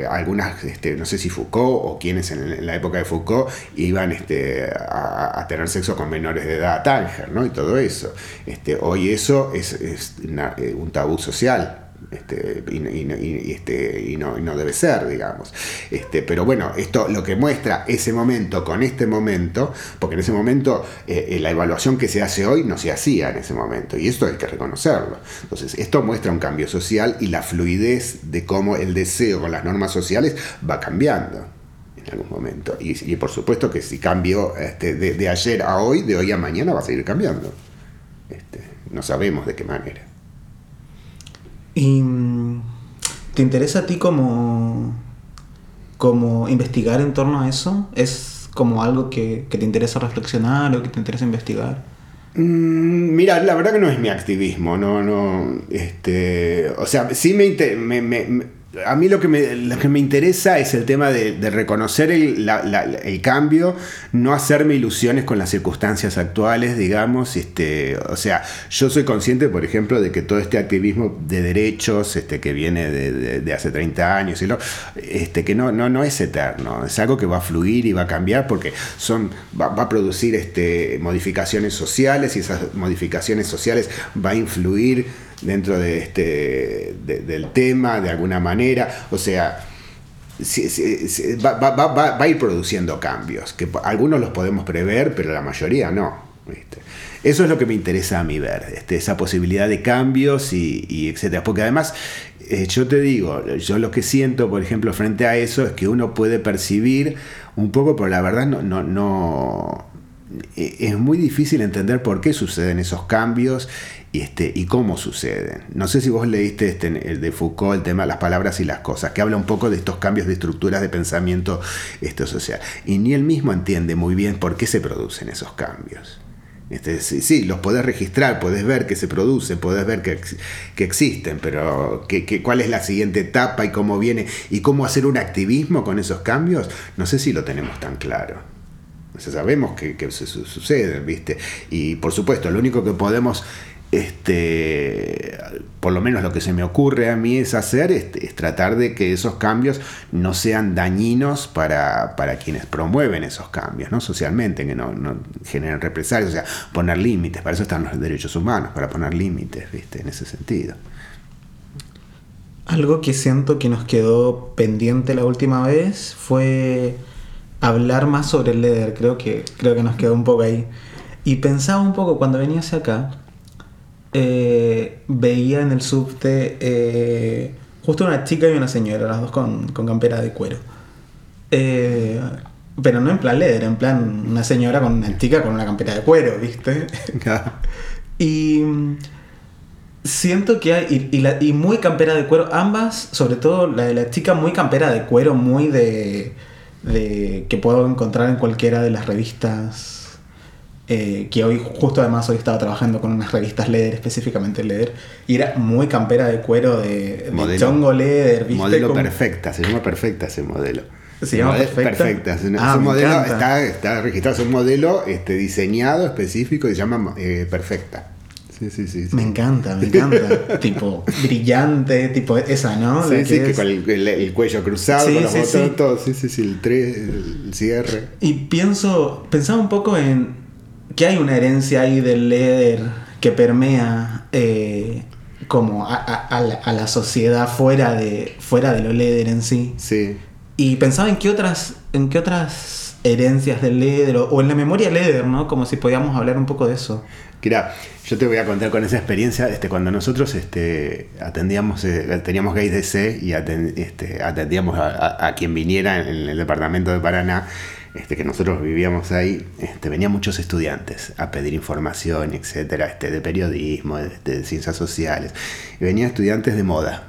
algunas, este, no sé si Foucault o quienes en, la época de Foucault iban este, a, tener sexo con menores de edad a Tánger, ¿no? Y todo eso. Este, hoy eso es, eh, un tabú social. Este, y, y y- este, y no, no debe ser, digamos. Este, pero bueno, esto lo que muestra ese momento con este momento, porque en ese momento eh, eh, la evaluación que se hace hoy no se hacía en ese momento, y esto hay que reconocerlo. Entonces, esto muestra un cambio social y la fluidez de cómo el deseo con las normas sociales va cambiando en algún momento. Y, por supuesto que si cambió este, de, de ayer a hoy, de hoy a mañana va a seguir cambiando. Este, no sabemos de qué manera. ¿Y mm, te interesa a ti como, como investigar en torno a eso? ¿Es como algo que, que te interesa reflexionar o que te interesa investigar? Mm, Mira, la verdad que no es mi activismo, no, no, este, o sea, sí me, me- a mí lo que me, lo que me interesa es el tema de, reconocer el, la- la- el cambio, no hacerme ilusiones con las circunstancias actuales, digamos, este, o sea, yo soy consciente, por ejemplo, de que todo este activismo de derechos, este, que viene de, de- de hace 30 años, y lo, este, que no, no, no es eterno, es algo que va a fluir y va a cambiar porque son, va, va a producir este, modificaciones sociales y esas modificaciones sociales va a influir dentro de este, de- del tema de alguna manera, o sea, sí, va, va- va- va- a ir produciendo cambios, que algunos los podemos prever, pero la mayoría no. Eso es lo que me interesa a mí ver, este, esa posibilidad de cambios y, etcétera. Porque además, eh, yo te digo, yo lo que siento, por ejemplo, frente a eso, es que uno puede percibir un poco, pero la verdad no, no, no eh, es muy difícil entender por qué suceden esos cambios y, este, y cómo suceden. No sé si vos leíste este, el de Foucault, el tema de las palabras y las cosas, que habla un poco de estos cambios de estructuras de pensamiento este, social. Y ni él mismo entiende muy bien por qué se producen esos cambios. Este, sí, los podés registrar, podés ver que se producen, podés ver que, que existen, pero que, que- cuál es la siguiente etapa y cómo viene y cómo hacer un activismo con esos cambios, no sé si lo tenemos tan claro. O sabemos que, que su- su- suceden, ¿viste? Y por supuesto, lo único que podemos este, por lo menos lo que se me ocurre a mí es hacer este, es tratar de que esos cambios no sean dañinos para, para quienes promueven esos cambios, ¿no? socialmente, que no, no generen represalias, o sea, poner límites, para eso están los derechos humanos, para poner límites, ¿viste? En ese sentido. Algo que siento que nos quedó pendiente la última vez fue hablar más sobre el leather, creo que, creo que nos quedó un poco ahí. Y pensaba un poco cuando venía hacia acá, eh, veía en el subte eh, justo una chica y una señora, las dos con, con campera de cuero. Eh, pero no en plan leather, en plan una señora con una chica con una campera de cuero, ¿viste? y siento que hay, y, y la- y muy campera de cuero, ambas, sobre todo la de la chica muy campera de cuero, muy de, de que puedo encontrar en cualquiera de las revistas. Eh, que hoy, justo además, hoy estaba trabajando con unas revistas leather, específicamente leather, y era muy campera de cuero de, chongo leather, ¿viste? Modelo Como- perfecta, se llama perfecta ese modelo. ¿Se llama Modelo- Perfecta? Es un, Ah, es un modelo, está, está registrado, es un modelo este, diseñado específico y se llama eh, perfecta. Sí, sí, sí. sí. Me encanta, me encanta. tipo, brillante, tipo esa, ¿no? Sí, sí, que con el, el- el cuello cruzado, Sí, con los sí, botones, todo. Sí, sí, sí, el, tres, el cierre. Y pienso, pensaba un poco en que hay una herencia ahí del leather que permea eh, como a, a- a la, a la sociedad fuera de, fuera de lo leather en sí. Sí. Y pensaba en qué otras, en qué otras herencias del leather o, o en la memoria leather, ¿no? Como si podíamos hablar un poco de eso. Mira, yo te voy a contar con esa experiencia, este, cuando nosotros este, atendíamos, eh, teníamos Gays DC y aten- este, atendíamos a, a- a quien viniera en el departamento de Paraná, este, que nosotros vivíamos ahí, este, venían muchos estudiantes a pedir información, etcétera, este, de periodismo, de, de ciencias sociales, y venían estudiantes de moda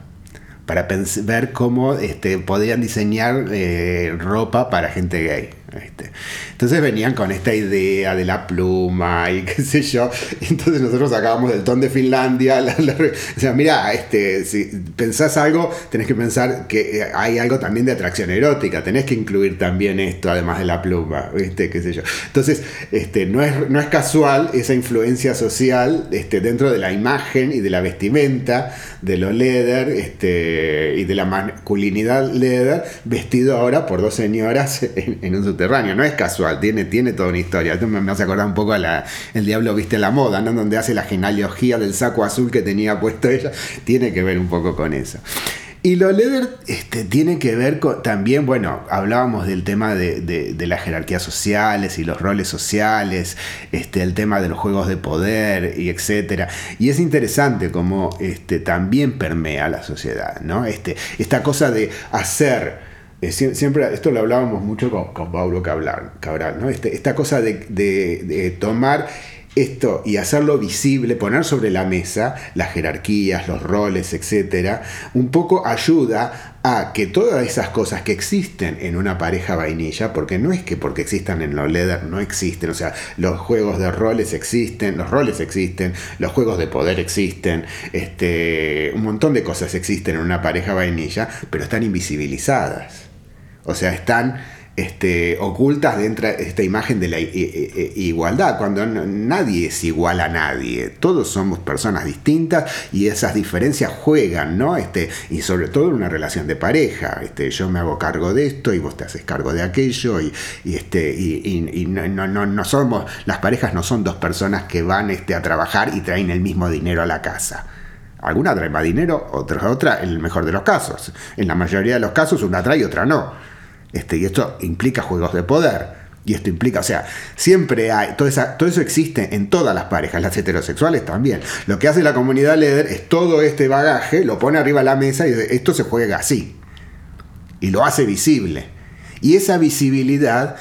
para ver cómo este, podían diseñar eh, ropa para gente gay. ¿Viste? Entonces venían con esta idea de la pluma y qué sé yo. Entonces nosotros sacábamos del ton de Finlandia. La, la- o sea, mira, este, si pensás algo, tenés que pensar que eh, hay algo también de atracción erótica. Tenés que incluir también esto, además de la pluma. ¿viste? ¿Qué sé yo? Entonces, este, no, es, no es casual esa influencia social este, dentro de la imagen y de la vestimenta de lo leather este, y de la masculinidad leather vestido ahora por dos señoras en, en un No es casual, tiene, tiene toda una historia. Esto me, me hace acordar un poco a la, El Diablo Viste la Moda, ¿no? donde hace la genealogía del saco azul que tenía puesto ella. Tiene que ver un poco con eso. Y lo leather este, tiene que ver con también, bueno, hablábamos del tema de, de- de las jerarquías sociales y los roles sociales, este, el tema de los juegos de poder y etcétera. Y es interesante cómo este, también permea la sociedad, ¿no? Este, esta cosa de hacer. Eh, sie- Siempre, esto lo hablábamos mucho con, con Paulo Cabral, ¿no? Este, esta cosa de, de- de tomar esto y hacerlo visible, poner sobre la mesa las jerarquías, los roles, etcétera, un poco ayuda a que todas esas cosas que existen en una pareja vainilla, porque no es que porque existan en lo leather no existen, o sea, los juegos de roles existen, los roles existen, los juegos de poder existen, este, un montón de cosas existen en una pareja vainilla, pero están invisibilizadas. O sea, están este, ocultas dentro de esta imagen de la i- i- i- igualdad, cuando nadie es igual a nadie. Todos somos personas distintas y esas diferencias juegan, ¿no? Este, y sobre todo en una relación de pareja. Este, yo me hago cargo de esto y vos te haces cargo de aquello. Y, este, y, y- no- no- no somos, las parejas no son dos personas que van este, a trabajar y traen el mismo dinero a la casa. Alguna trae más dinero, otra otra, en el mejor de los casos. En la mayoría de los casos una trae y otra no. Este, y esto implica juegos de poder. Y esto implica, o sea, siempre hay, todo, esa- todo eso existe en todas las parejas, las heterosexuales también. Lo que hace la comunidad leather es todo este bagaje, lo pone arriba de la mesa y esto se juega así. Y lo hace visible. Y esa visibilidad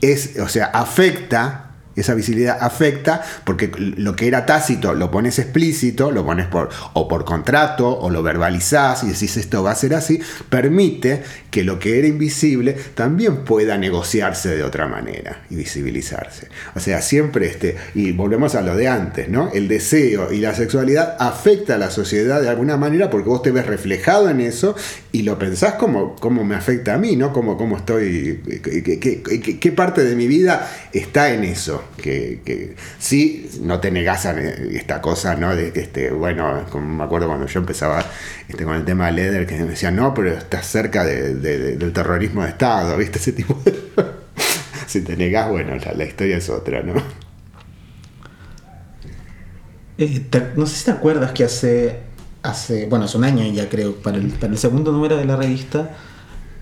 es, o sea, afecta, esa visibilidad afecta porque lo que era tácito lo pones explícito, lo pones por, o por contrato, o lo verbalizás y decís esto va a ser así, permite que lo que era invisible también pueda negociarse de otra manera y visibilizarse. O sea, siempre este, y volvemos a lo de antes, ¿no? El deseo y la sexualidad afecta a la sociedad de alguna manera porque vos te ves reflejado en eso y lo pensás como, me afecta a mí, ¿no? Como, estoy, qué, qué- qué parte de mi vida está en eso. Que, que sí, no te negas a esta cosa, ¿no? De que, este, bueno, como me acuerdo cuando yo empezaba este, con el tema de Leder, que me decían, no, pero estás cerca de- de- de- del terrorismo de Estado, ¿viste? Ese tipo de... si te negás, bueno, la, historia es otra, ¿no? Eh, no sé si te acuerdas que hace, hace, bueno, hace un año ya creo, para el, para el segundo número de la revista,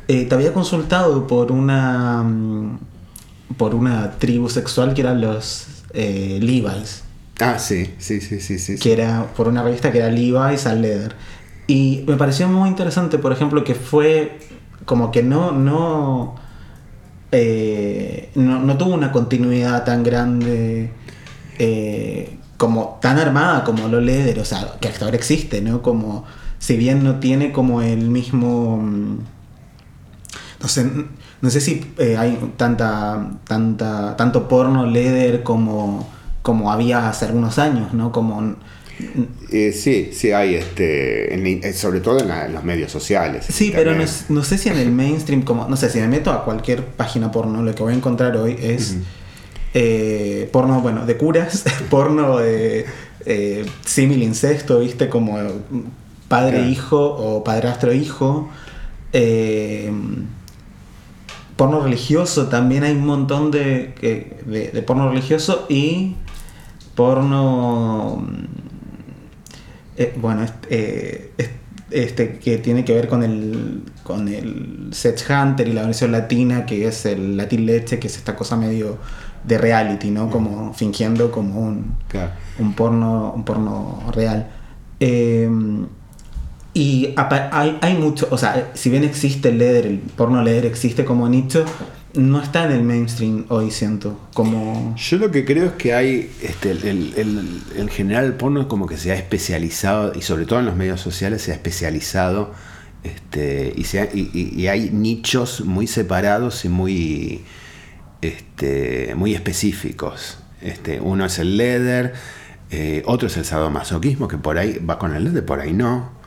eh, te había consultado por una, mm, por una tribu sexual que eran los eh, Levi's, Ah, sí, sí, sí, sí, sí. que era por una revista que era Levi's al Leather. Y me pareció muy interesante, por ejemplo, que fue como que no, no, eh, no, no tuvo una continuidad tan grande, eh, como tan armada como lo Leather, o sea, que hasta ahora existe, ¿no? Como, si bien no tiene como el mismo... mm, No sé, no sé si eh, hay tanta, tanta, tanto porno Leather como, como había hace algunos años, ¿no? Como... Eh, sí, sí hay, este, en- eh, sobre todo en, la- en los medios sociales. Sí, pero no, no sé si en el mainstream, como, no sé, si me meto a cualquier página porno, lo que voy a encontrar hoy es eh, porno, bueno, de curas, porno de eh, símil incesto, viste, como padre-hijo o padrastro-hijo. eh, porno religioso, también hay un montón de, de, de porno religioso y porno... eh, bueno, eh, est- este que tiene que ver con el con el Sex Hunter y la versión latina que es el Latin Leche, que es esta cosa medio de reality, ¿no? Como fingiendo como un, Claro. un porno un porno real. Eh, y hay, hay mucho, o sea, si bien existe el leather, el porno leather existe como nicho, no está en el mainstream hoy, siento, como... Yo lo que creo es que hay, este, el, el- el- en general el porno es como que se ha especializado, y sobre todo en los medios sociales se ha especializado, este, y, se ha- y- y- y hay nichos muy separados y muy, este, muy específicos. Este, uno es el leather, eh, otro es el sadomasoquismo, que por ahí va con el leather, por ahí no.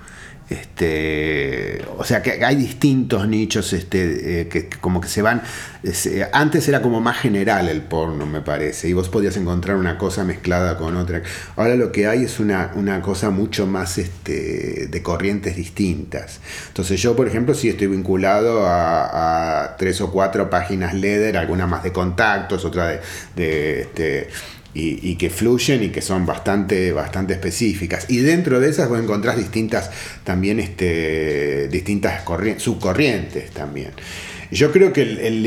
Este, o sea que hay distintos nichos este, eh, que, como que se van. se- antes era como más general el porno, me parece, y vos podías encontrar una cosa mezclada con otra. Ahora lo que hay es una, una cosa mucho más este, de corrientes distintas. Entonces, yo, por ejemplo, sí estoy vinculado a, tres o cuatro páginas LEDER, algunas más de contactos, otra de. de, este, y, que fluyen y que son bastante, bastante específicas. Y dentro de esas vos encontrás distintas, también este, distintas corrien- subcorrientes también. Yo creo que el, el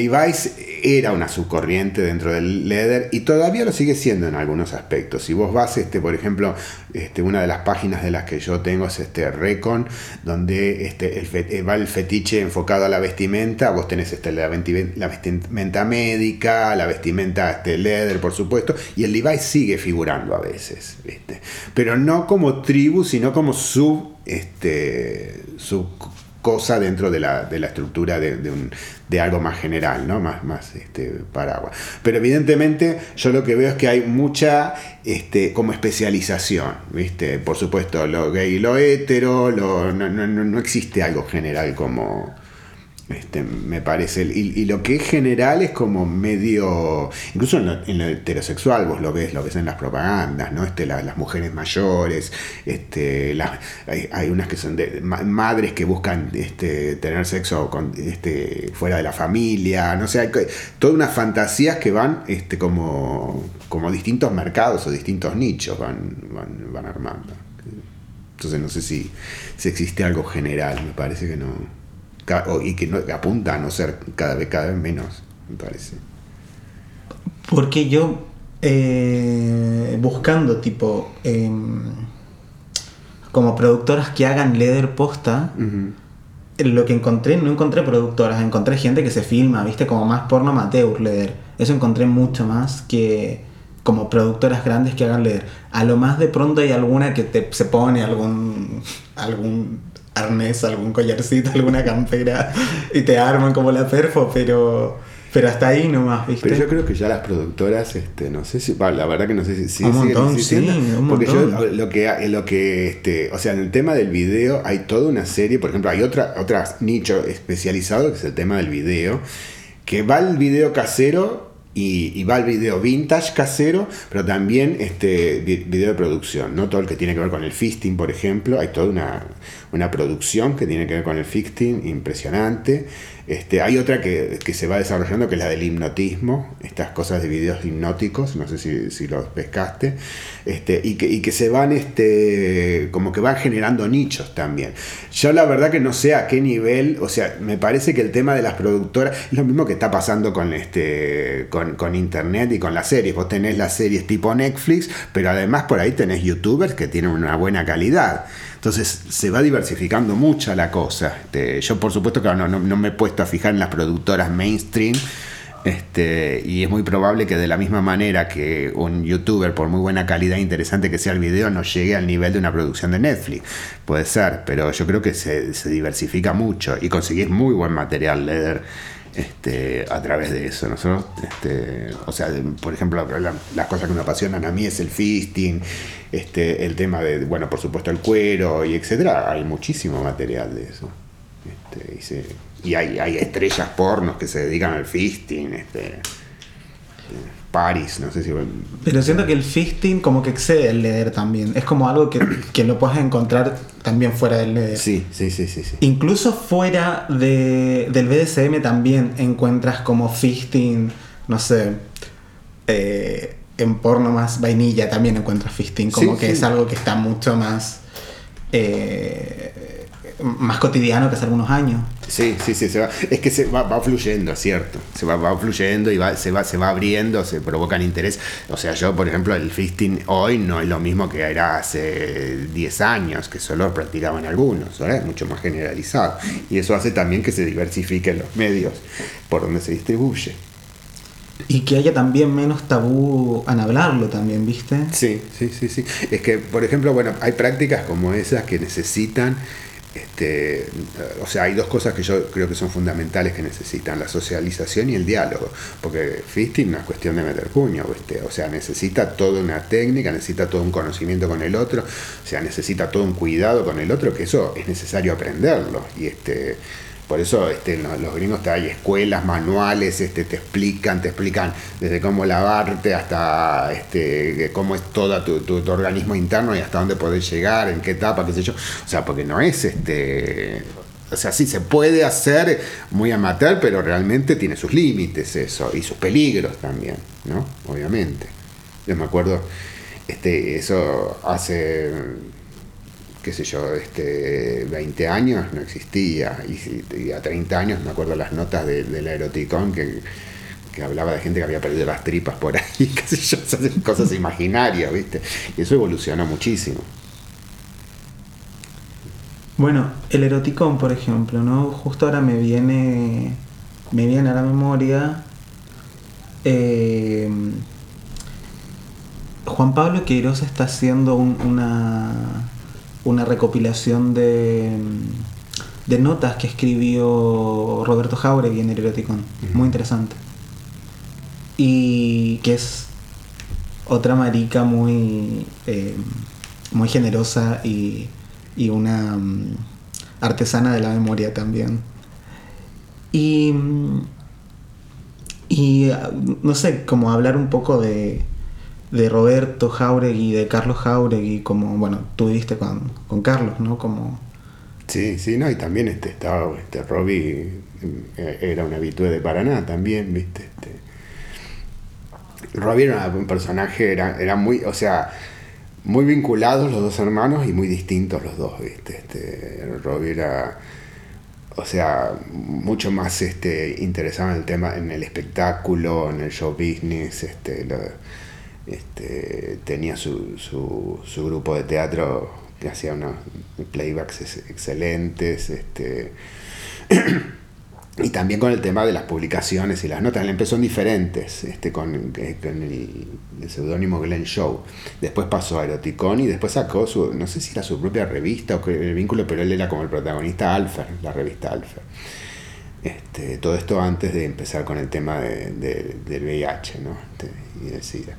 era una subcorriente dentro del leather y todavía lo sigue siendo en algunos aspectos. Si vos vas, este, por ejemplo, este, una de las páginas de las que yo tengo es este Recon, donde este, eh, va el fetiche enfocado a la vestimenta. Vos tenés este, la, vestimenta médica, la vestimenta este, leather, por supuesto, y el Levi's sigue figurando a veces, ¿viste? pero no como tribu, sino como sub, este, cosa dentro de la, de la estructura de, un- de algo más general, ¿no? Más, más este, paraguas. Pero evidentemente yo lo que veo es que hay mucha este, como especialización, ¿viste? Por supuesto, lo gay y lo hetero, lo- no- no- no existe algo general como... Este, me parece, y, lo que es general es como medio, incluso en lo, en lo heterosexual vos lo ves, lo ves en las propagandas, ¿no? Este, la- las mujeres mayores, este, las- hay, hay unas que son de ma- madres que buscan este, tener sexo con, este, fuera de la familia, no sé, hay todas unas fantasías que van este, como, como distintos mercados o distintos nichos van, van, van armando. Entonces no sé si, si existe algo general, me parece que no. Y que no, que apunta a no ser cada vez, cada vez menos, me parece. Porque yo, eh, buscando tipo, em, como productoras que hagan leather posta, lo que encontré, no encontré productoras, encontré gente que se filma, viste, como más porno amateur leather. Eso encontré mucho más que como productoras grandes que hagan leather. A lo más de pronto hay alguna que te, se pone algún, algún arnés, algún collarcito, alguna campera y te arman como la perfo, pero, pero hasta ahí nomás, viste. Pero yo creo que ya las productoras, este, no sé si, bueno, la verdad que no sé si si Un montón, existiendo, sí, un porque montón. yo lo que lo que este, o sea, en el tema del video hay toda una serie, por ejemplo, hay otra otra nicho especializado que es el tema del video, que va el video casero y, y va el video vintage casero, pero también este vi- video de producción, ¿no? Todo el que tiene que ver con el fisting, por ejemplo, hay toda una, una producción que tiene que ver con el fisting impresionante. Este, hay otra que, se va desarrollando que es la del hipnotismo, estas cosas de videos hipnóticos, no sé si, los pescaste, este, y, que, y que se van, este, como que van generando nichos también. Yo la verdad que no sé a qué nivel, o sea, me parece que el tema de las productoras es lo mismo que está pasando con, este, con, con internet y con las series. Vos tenés las series tipo Netflix, pero además por ahí tenés youtubers que tienen una buena calidad. Entonces se va diversificando mucho la cosa. Este, yo por supuesto que no, no- me he puesto a fijar en las productoras mainstream. Este, y es muy probable que de la misma manera que un youtuber, por muy buena calidad e interesante que sea el video, no llegue al nivel de una producción de Netflix. Puede ser, pero yo creo que se, diversifica mucho y conseguís muy buen material leer este, a través de eso. Nosotros, este, o sea, por ejemplo, la- las cosas que me apasionan a mí es el fisting, este, el tema de, bueno, por supuesto el cuero y etcétera. Hay muchísimo material de eso. Este, y se- y hay, hay estrellas pornos que se dedican al fisting, este, Paris, no sé si... Pero siento que el fisting como que excede el leer también. Es como algo que, que lo puedes encontrar también fuera del leer. Sí, sí, sí, sí. sí. Incluso fuera de, del BDSM también encuentras como fisting, no sé, eh, en porno más vainilla también encuentras fisting, como Sí, que sí. es algo que está mucho más, eh, más cotidiano que hace algunos años. Sí, sí, sí, se va. Es que se va, va fluyendo, cierto. Se va, va fluyendo y va, se, va, se va abriendo, se provocan interés. O sea, yo, por ejemplo, el fisting hoy no es lo mismo que era hace 10 años, que solo practicaban algunos, ahora es mucho más generalizado. Y eso hace también que se diversifiquen los medios por donde se distribuye. Y que haya también menos tabú en hablarlo también, ¿viste? Sí, sí, sí, sí. Es que, por ejemplo, bueno, hay prácticas como esas que necesitan, este, o sea, hay dos cosas que yo creo que son fundamentales que necesitan, la socialización y el diálogo, porque fisting no es cuestión de meter puño, ¿viste? o sea, necesita toda una técnica, necesita todo un conocimiento con el otro, o sea, necesita todo un cuidado con el otro, que eso es necesario aprenderlo, y este... Por eso este, los, los gringos te hay escuelas, manuales, este, te explican, te explican desde cómo lavarte hasta este, cómo es todo tu, tu- organismo interno y hasta dónde podés llegar, en qué etapa, qué sé yo. O sea, porque no es este. O sea, sí se puede hacer muy amateur, pero realmente tiene sus límites eso y sus peligros también, ¿no? Obviamente. Yo me acuerdo, este, eso hace qué sé yo, este, 20 años no existía. Y, a 30 años me acuerdo las notas de, del eroticón que, que hablaba de gente que había perdido las tripas por ahí, qué sé yo, esas cosas imaginarias, ¿viste? Y eso evolucionó muchísimo. Bueno, el eroticón, por ejemplo, ¿no? Justo ahora me viene, me viene a la memoria eh, Juan Pablo Queiroz está haciendo un- una, una recopilación de, de notas que escribió Roberto Jauregui en el eroticón. Muy interesante. Y que es otra marica muy, eh, muy generosa y, y una mm, artesana de la memoria también. Y, mm, y ah, no sé, como hablar un poco de, de Roberto Jauregui, de Carlos Jauregui, como, bueno, tú viviste con, con Carlos, ¿no? Como, Sí, sí, no, y también este, estaba, este, Robbie eh, era un habitué de Paraná también, ¿viste? Este, Robbie era un personaje, era, era muy, o sea, muy vinculados los dos hermanos y muy distintos los dos, ¿viste? Este, Robbie era, o sea, mucho más este, interesado en el tema, en el espectáculo, en el show business, este, lo- este, tenía su, su, grupo de teatro que hacía unos playbacks ex- excelentes, este, y también con el tema de las publicaciones y las notas. Él empezó en diferentes, este, con, eh, el, seudónimo Glenn Show. Después pasó a Eroticon y después sacó su, no sé si era su propia revista o el vínculo, pero él era como el protagonista Alfer, la revista Alfer. Este, todo esto antes de empezar con el tema de- de- del VIH ¿no? Este, y del.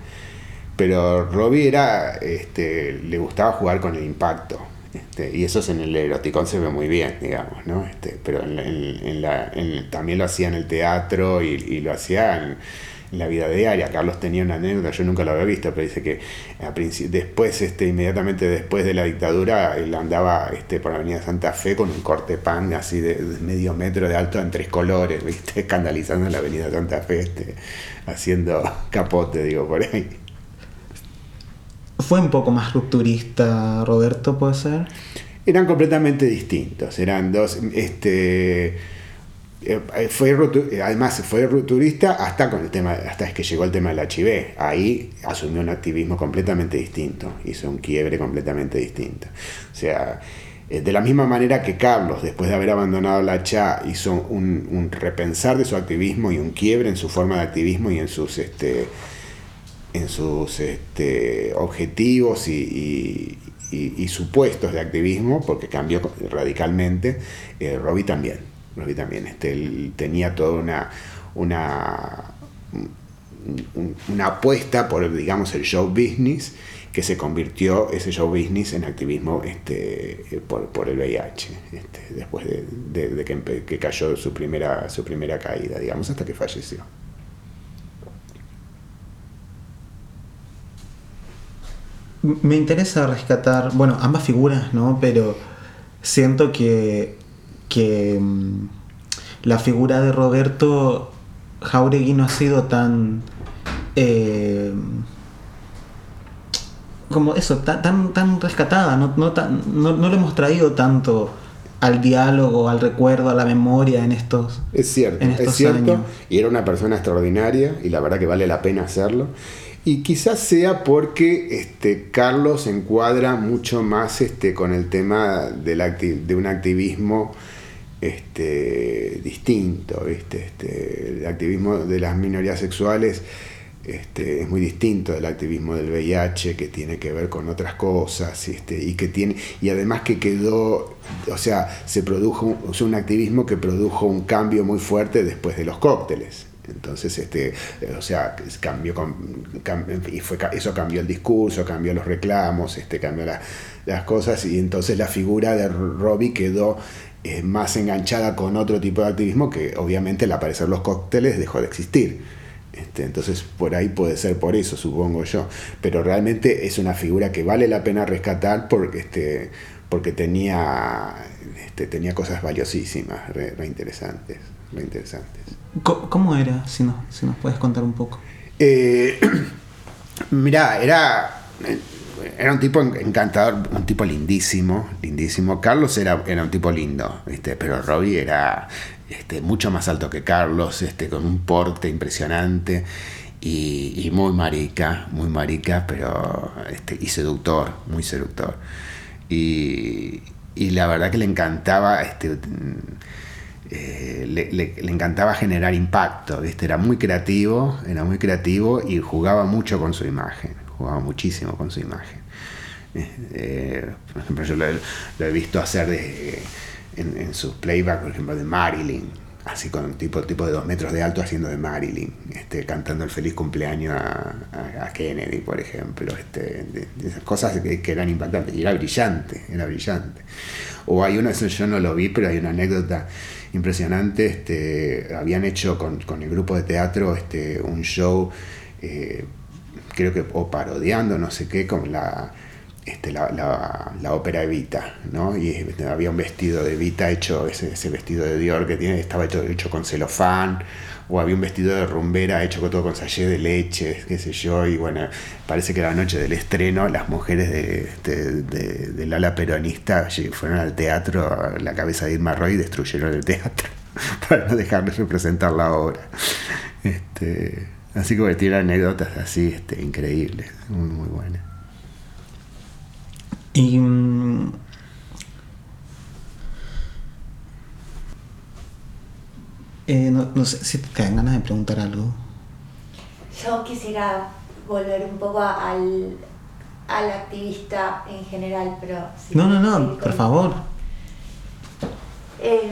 Pero Robbie era, este, le gustaba jugar con el impacto. este, y eso es en el eroticón se ve muy bien, digamos, ¿no? Este, pero en, la- en- en la- también lo hacía en el teatro y, y lo hacía en, la vida diaria. Carlos tenía una anécdota, yo nunca lo había visto, pero dice que a después, este, inmediatamente después de la dictadura, él andaba este, por la avenida Santa Fe con un corte pan así de, de medio metro de alto en tres colores, ¿viste? escandalizando en la avenida Santa Fe, este, haciendo capote, digo, por ahí. Fue un poco más rupturista, Roberto, puede ser. Eran completamente distintos, eran dos, este, eh, fue además fue rupturista hasta con el tema, hasta que llegó el tema del HIV, ahí asumió un activismo completamente distinto, hizo un quiebre completamente distinto. O sea, eh, de la misma manera que Carlos, después de haber abandonado la CHA, hizo un, un repensar de su activismo y un quiebre en su forma de activismo y en sus este, en sus este, objetivos y, supuestos de activismo, porque cambió radicalmente, eh, Robbie también. Robbie también. Este, él tenía toda una, una, un- una apuesta por, digamos, el show business, que se convirtió ese show business en activismo este, eh, por, por el VIH, este, después de, de- de que, que cayó su primera, su primera caída, digamos, hasta que falleció. Me interesa rescatar, bueno, ambas figuras, ¿no? Pero siento que, que mm, la figura de Roberto Jauregui no ha sido tan... eh, como eso, tan, tan, tan rescatada, no, no, tan- no, no lo hemos traído tanto al diálogo, al recuerdo, a la memoria en estos, Es cierto, en es estos cierto. años. Y era una persona extraordinaria y la verdad que vale la pena hacerlo. Y quizás sea porque este, Carlos encuadra mucho más este, con el tema del de un activismo este, distinto. ¿viste? Este, el activismo de las minorías sexuales este, es muy distinto del activismo del VIH, que tiene que ver con otras cosas, este, y que tiene, y además que quedó, o sea, se produjo un activismo que produjo un cambio muy fuerte después de los cócteles. Entonces, este, o sea, cambió y fue, eso cambió el discurso, cambió los reclamos, este, cambió la- las cosas, y entonces la figura de Robbie quedó eh, más enganchada con otro tipo de activismo que obviamente al aparecer los cócteles dejó de existir. Este, entonces por ahí puede ser por eso, supongo yo. Pero realmente es una figura que vale la pena rescatar porque, este, porque tenía, este, tenía cosas valiosísimas, re interesantes. re interesantes. ¿Cómo era? Si nos, si nos puedes contar un poco. Eh, mirá, era, era un tipo encantador, un tipo lindísimo, lindísimo. Carlos era, era un tipo lindo, ¿viste? pero Robbie era este, mucho más alto que Carlos, este, con un porte impresionante y, y muy marica, muy marica, pero este, y seductor, muy seductor. Y, y la verdad que le encantaba este, eh, le, le- le encantaba generar impacto, ¿viste? Era muy creativo, era muy creativo y jugaba mucho con su imagen, jugaba muchísimo con su imagen. Eh, eh, por ejemplo, yo lo, lo he visto hacer de- en, sus playback, por ejemplo, de Marilyn, así con un tipo, tipo de dos metros de alto haciendo de Marilyn, este, cantando el feliz cumpleaños a, Kennedy, por ejemplo, este, esas cosas que, que eran impactantes, y era brillante, era brillante. O hay una, eso yo no lo vi, pero hay una anécdota impresionante, este, habían hecho con, el grupo de teatro este, un show, eh, creo que, o parodiando, no sé qué, con la, este, la, la- la ópera Evita, ¿no? Y este, había un vestido de Evita hecho, ese, ese vestido de Dior que tiene, estaba hecho, hecho con celofán, o había un vestido de rumbera hecho todo con sallé de leche, qué sé yo, y bueno, parece que la noche del estreno las mujeres de, este, de- del ala peronista fueron al teatro a la cabeza de Irma Roy y destruyeron el teatro para no dejarles representar la obra. Este, así que tiene anécdotas así este, increíbles, muy, muy buenas. Y. eh, no, no sé si te dan ganas de preguntar algo. Yo quisiera volver un poco a- al, al activista en general, pero... si No, no, no, con- por favor. Eh,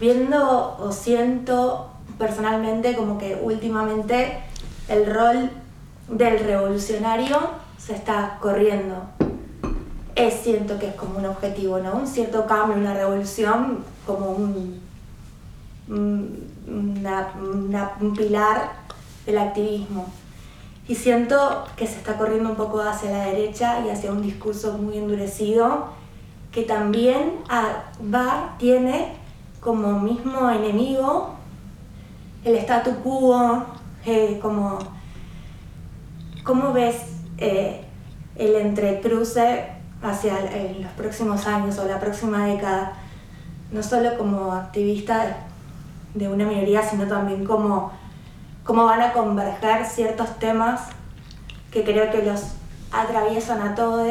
viendo o siento personalmente como que últimamente el rol del revolucionario se está corriendo. Es, siento que es como un objetivo, ¿no? Un cierto cambio, una revolución, como un, un- un pilar del activismo. Y siento que se está corriendo un poco hacia la derecha y hacia un discurso muy endurecido que también ah, va, tiene como mismo enemigo el statu quo, eh, como ¿cómo ves eh, el entrecruce hacia el- los próximos años o la próxima década? No solo como activista de una minoría, sino también como cómo van a converger ciertos temas que creo que los atraviesan a todos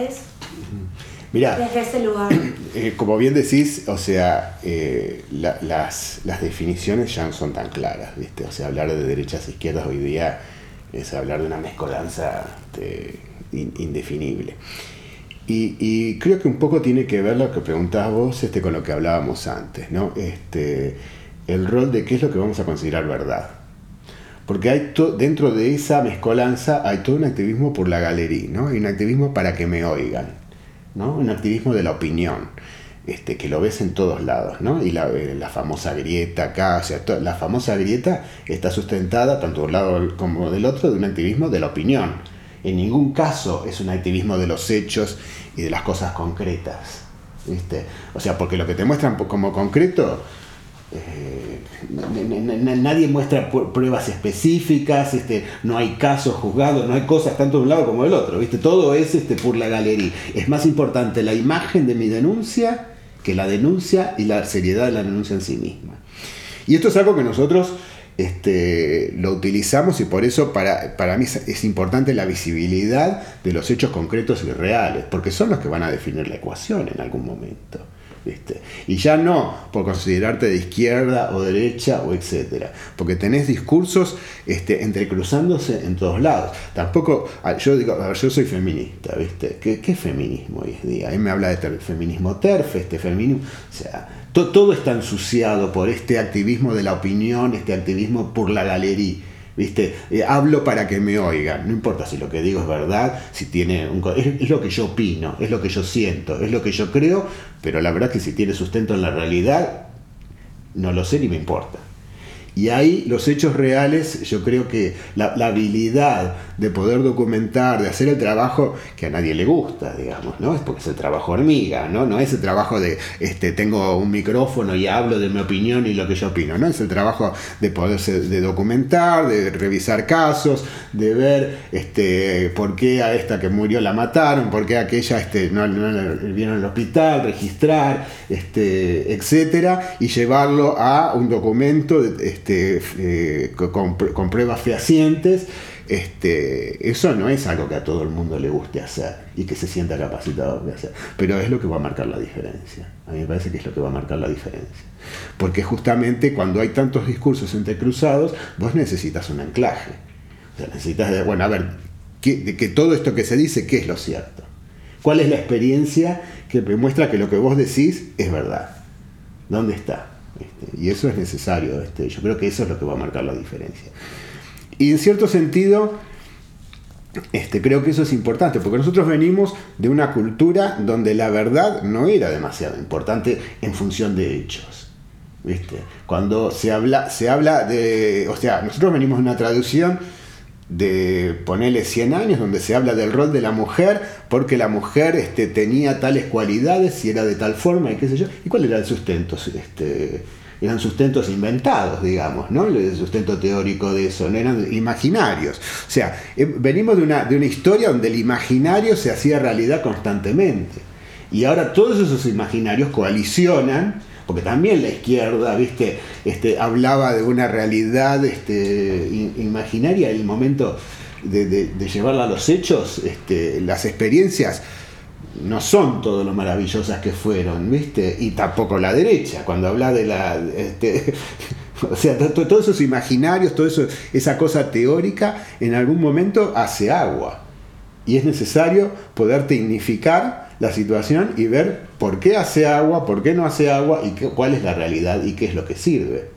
Mira, desde ese lugar. Eh, como bien decís, o sea, eh, la- las, las definiciones ya no son tan claras, ¿viste? O sea, hablar de derechas e izquierdas hoy día es hablar de una mezcolanza este, in- indefinible. Y, y creo que un poco tiene que ver lo que preguntabas vos este, con lo que hablábamos antes, ¿no? Este, el rol de qué es lo que vamos a considerar verdad. Porque hay dentro de esa mezcolanza hay todo un activismo por la galería, ¿no? Hay un activismo para que me oigan, ¿no? Un activismo de la opinión, este, que lo ves en todos lados, ¿no? Y la, eh, famosa grieta acá, o sea, la famosa grieta está sustentada, tanto de un lado como del otro, de un activismo de la opinión. En ningún caso es un activismo de los hechos y de las cosas concretas, ¿viste? O sea, porque lo que te muestran como concreto eh, nadie muestra pruebas específicas, este, no hay casos juzgados, no hay cosas tanto de un lado como del otro, ¿viste? Todo es este, por la galería. Es más importante la imagen de mi denuncia que la denuncia y la seriedad de la denuncia en sí misma. Y esto es algo que nosotros este, lo utilizamos y por eso para, mí es importante la visibilidad de los hechos concretos y reales, porque son los que van a definir la ecuación en algún momento. ¿Viste? Y ya no por considerarte de izquierda o derecha o etcétera, porque tenés discursos este, entrecruzándose en todos lados. Tampoco, yo digo, yo soy feminista, ¿viste? ¿Qué, qué feminismo hoy en día? Ahí me habla de ter- feminismo TERF, este feminismo, o sea, to- todo está ensuciado por este activismo de la opinión, este activismo por la galería. ¿Viste? Eh, hablo para que me oigan, no importa si lo que digo es verdad, si tiene un, es, es lo que yo opino, es lo que yo siento, es lo que yo creo, pero la verdad que si tiene sustento en la realidad, no lo sé ni me importa. Y ahí los hechos reales, yo creo que la habilidad de poder documentar, de hacer el trabajo que a nadie le gusta, digamos, ¿no? Es porque es el trabajo hormiga, ¿no? No es el trabajo de, este, tengo un micrófono y hablo de mi opinión y lo que yo opino, ¿no? Es el trabajo de poderse, de documentar, de revisar casos, de ver, este, por qué a esta que murió la mataron, por qué a aquella, este, no, no la vieron al hospital, registrar, este, etcétera, y llevarlo a un documento este, eh, con, con pruebas fehacientes. Este, eso no es algo que a todo el mundo le guste hacer y que se sienta capacitado de hacer, pero es lo que va a marcar la diferencia. A mí me parece que es lo que va a marcar la diferencia. Porque justamente cuando hay tantos discursos entrecruzados, vos necesitas un anclaje. O sea, necesitas, bueno, a ver, ¿qué- de que todo esto que se dice, ¿qué es lo cierto? ¿Cuál es la experiencia que demuestra que lo que vos decís es verdad? ¿Dónde está? Este, y eso es necesario. Este, yo creo que eso es lo que va a marcar la diferencia. Y en cierto sentido, este, creo que eso es importante, porque nosotros venimos de una cultura donde la verdad no era demasiado importante en función de hechos. ¿viste? Cuando se habla, se habla de. O sea, nosotros venimos de una traducción de ponerle 100 años, donde se habla del rol de la mujer, porque la mujer este, tenía tales cualidades y era de tal forma y qué sé yo. ¿Y cuál era el sustento? Este, eran sustentos inventados, digamos, ¿no? El sustento teórico de eso, eran imaginarios. O sea, eh, venimos de una, de una historia donde el imaginario se hacía realidad constantemente. Y ahora todos esos imaginarios coalicionan, porque también la izquierda, viste, este, hablaba de una realidad este, in- imaginaria en el momento de, de- de llevarla a los hechos, este, las experiencias no son todo lo maravillosas que fueron, ¿viste? Y tampoco la derecha, cuando habla de la... este, o sea, to- to- todos esos imaginarios, toda esa cosa teórica, en algún momento hace agua. Y es necesario poder tecnificar la situación y ver por qué hace agua, por qué no hace agua y qué- cuál es la realidad y qué es lo que sirve.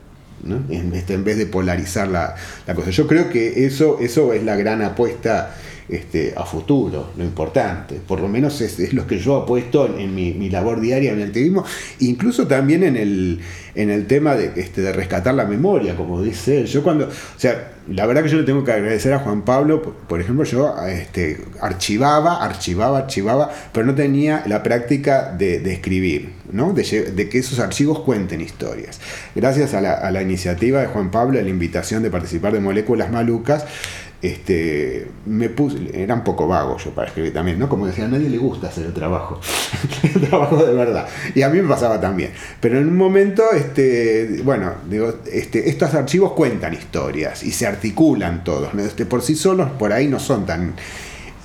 ¿no? En, este, vez de polarizar la, la cosa. Yo creo que eso, eso es la gran apuesta este, a futuro, lo importante. Por lo menos es, es lo que yo apuesto en, en mi, mi labor diaria en el activismo, incluso también en el, en el tema de, este, de rescatar la memoria, como dice él. Yo cuando, o sea, la verdad que yo le tengo que agradecer a Juan Pablo, por, por ejemplo, yo este, archivaba, archivaba, archivaba, pero no tenía la práctica de, de escribir, ¿no? De, de que esos archivos cuenten historias. Gracias a la, a la iniciativa de Juan Pablo, a la invitación de participar de Moléculas Malucas, este, me puse, era un poco vago yo para escribir también, ¿no? Como decía, a nadie le gusta hacer el trabajo, el trabajo de verdad. Y a mí me pasaba también. Pero en un momento, este, bueno, digo, este, estos archivos cuentan historias y se articulan todos. Este, por sí solos por ahí no son tan...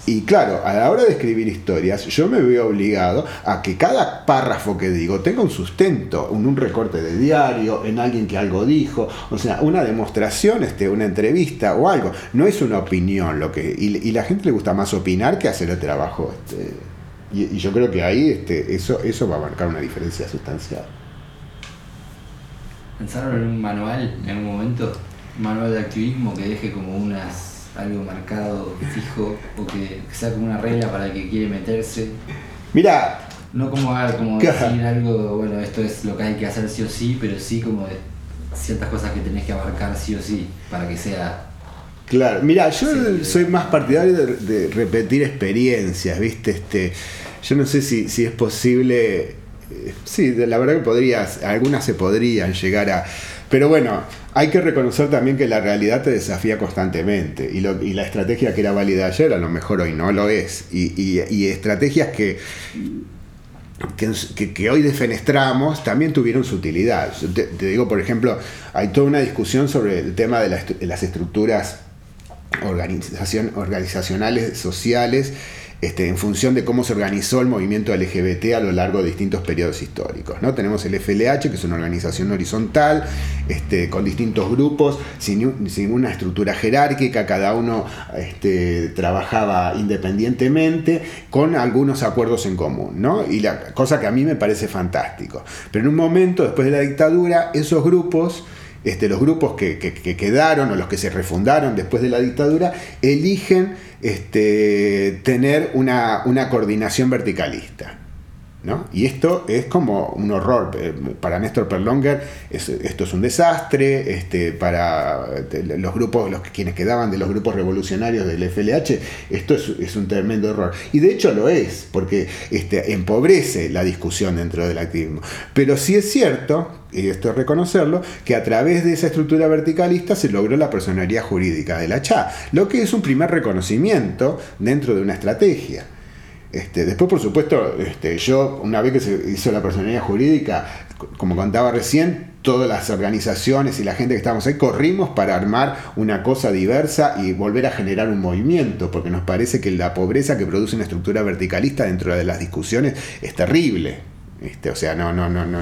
Y claro, a la hora de escribir historias, yo me veo obligado a que cada párrafo que digo tenga un sustento, en un recorte de diario, en alguien que algo dijo, o sea, una demostración, este, una entrevista o algo. No es una opinión lo que. Y, y la gente le gusta más opinar que hacer el trabajo. Este, y, y yo creo que ahí este, eso, eso va a marcar una diferencia sustancial. ¿Pensaron en un manual en algún momento? Un manual de activismo que deje como unas algo marcado, fijo, o que, que sea como una regla para el que quiere meterse. Mira, No como, ah, como decir algo, bueno, esto es lo que hay que hacer sí o sí, pero sí como de ciertas cosas que tenés que abarcar sí o sí, para que sea... Claro, mira, yo Sí. soy más partidario de, de repetir experiencias, ¿viste? Este, yo no sé si, si es posible. eh, Sí, la verdad que podrías, algunas se podrían llegar a. Pero bueno, hay que reconocer también que la realidad te desafía constantemente. Y, la estrategia que era válida ayer, a lo mejor hoy no lo es. Y, estrategias que, que, hoy defenestramos también tuvieron su utilidad. Te, te digo, por ejemplo, hay toda una discusión sobre el tema de las estructuras organización, organizacionales, sociales, este, en función de cómo se organizó el movimiento LGBT a lo largo de distintos periodos históricos. ¿no? Tenemos el FLH, que es una organización horizontal, este, con distintos grupos, sin, sin una estructura jerárquica, cada uno este, trabajaba independientemente, con algunos acuerdos en común. Y la cosa que a mí me parece fantástico. Pero en un momento, después de la dictadura, esos grupos este, los grupos que, que- que quedaron o los que se refundaron después de la dictadura eligen este, tener una, una coordinación verticalista. ¿no? Y esto es como un horror. Eh, Para Néstor Perlonger es- esto es un desastre. Este, para eh, los grupos, los quienes quedaban de los grupos revolucionarios del FLH, esto es, es un tremendo error. Y de hecho lo es, porque este, empobrece la discusión dentro del activismo. Pero sí es cierto, y esto es reconocerlo, que a través de esa estructura verticalista se logró la personería jurídica de la CHA, lo que es un primer reconocimiento dentro de una estrategia. Este, después, por supuesto, este, yo, una vez que se hizo la personalidad jurídica, como contaba recién, todas las organizaciones y la gente que estábamos ahí corrimos para armar una cosa diversa y volver a generar un movimiento, porque nos parece que la pobreza que produce una estructura verticalista dentro de las discusiones es terrible. Este, o sea, no, no, no, no,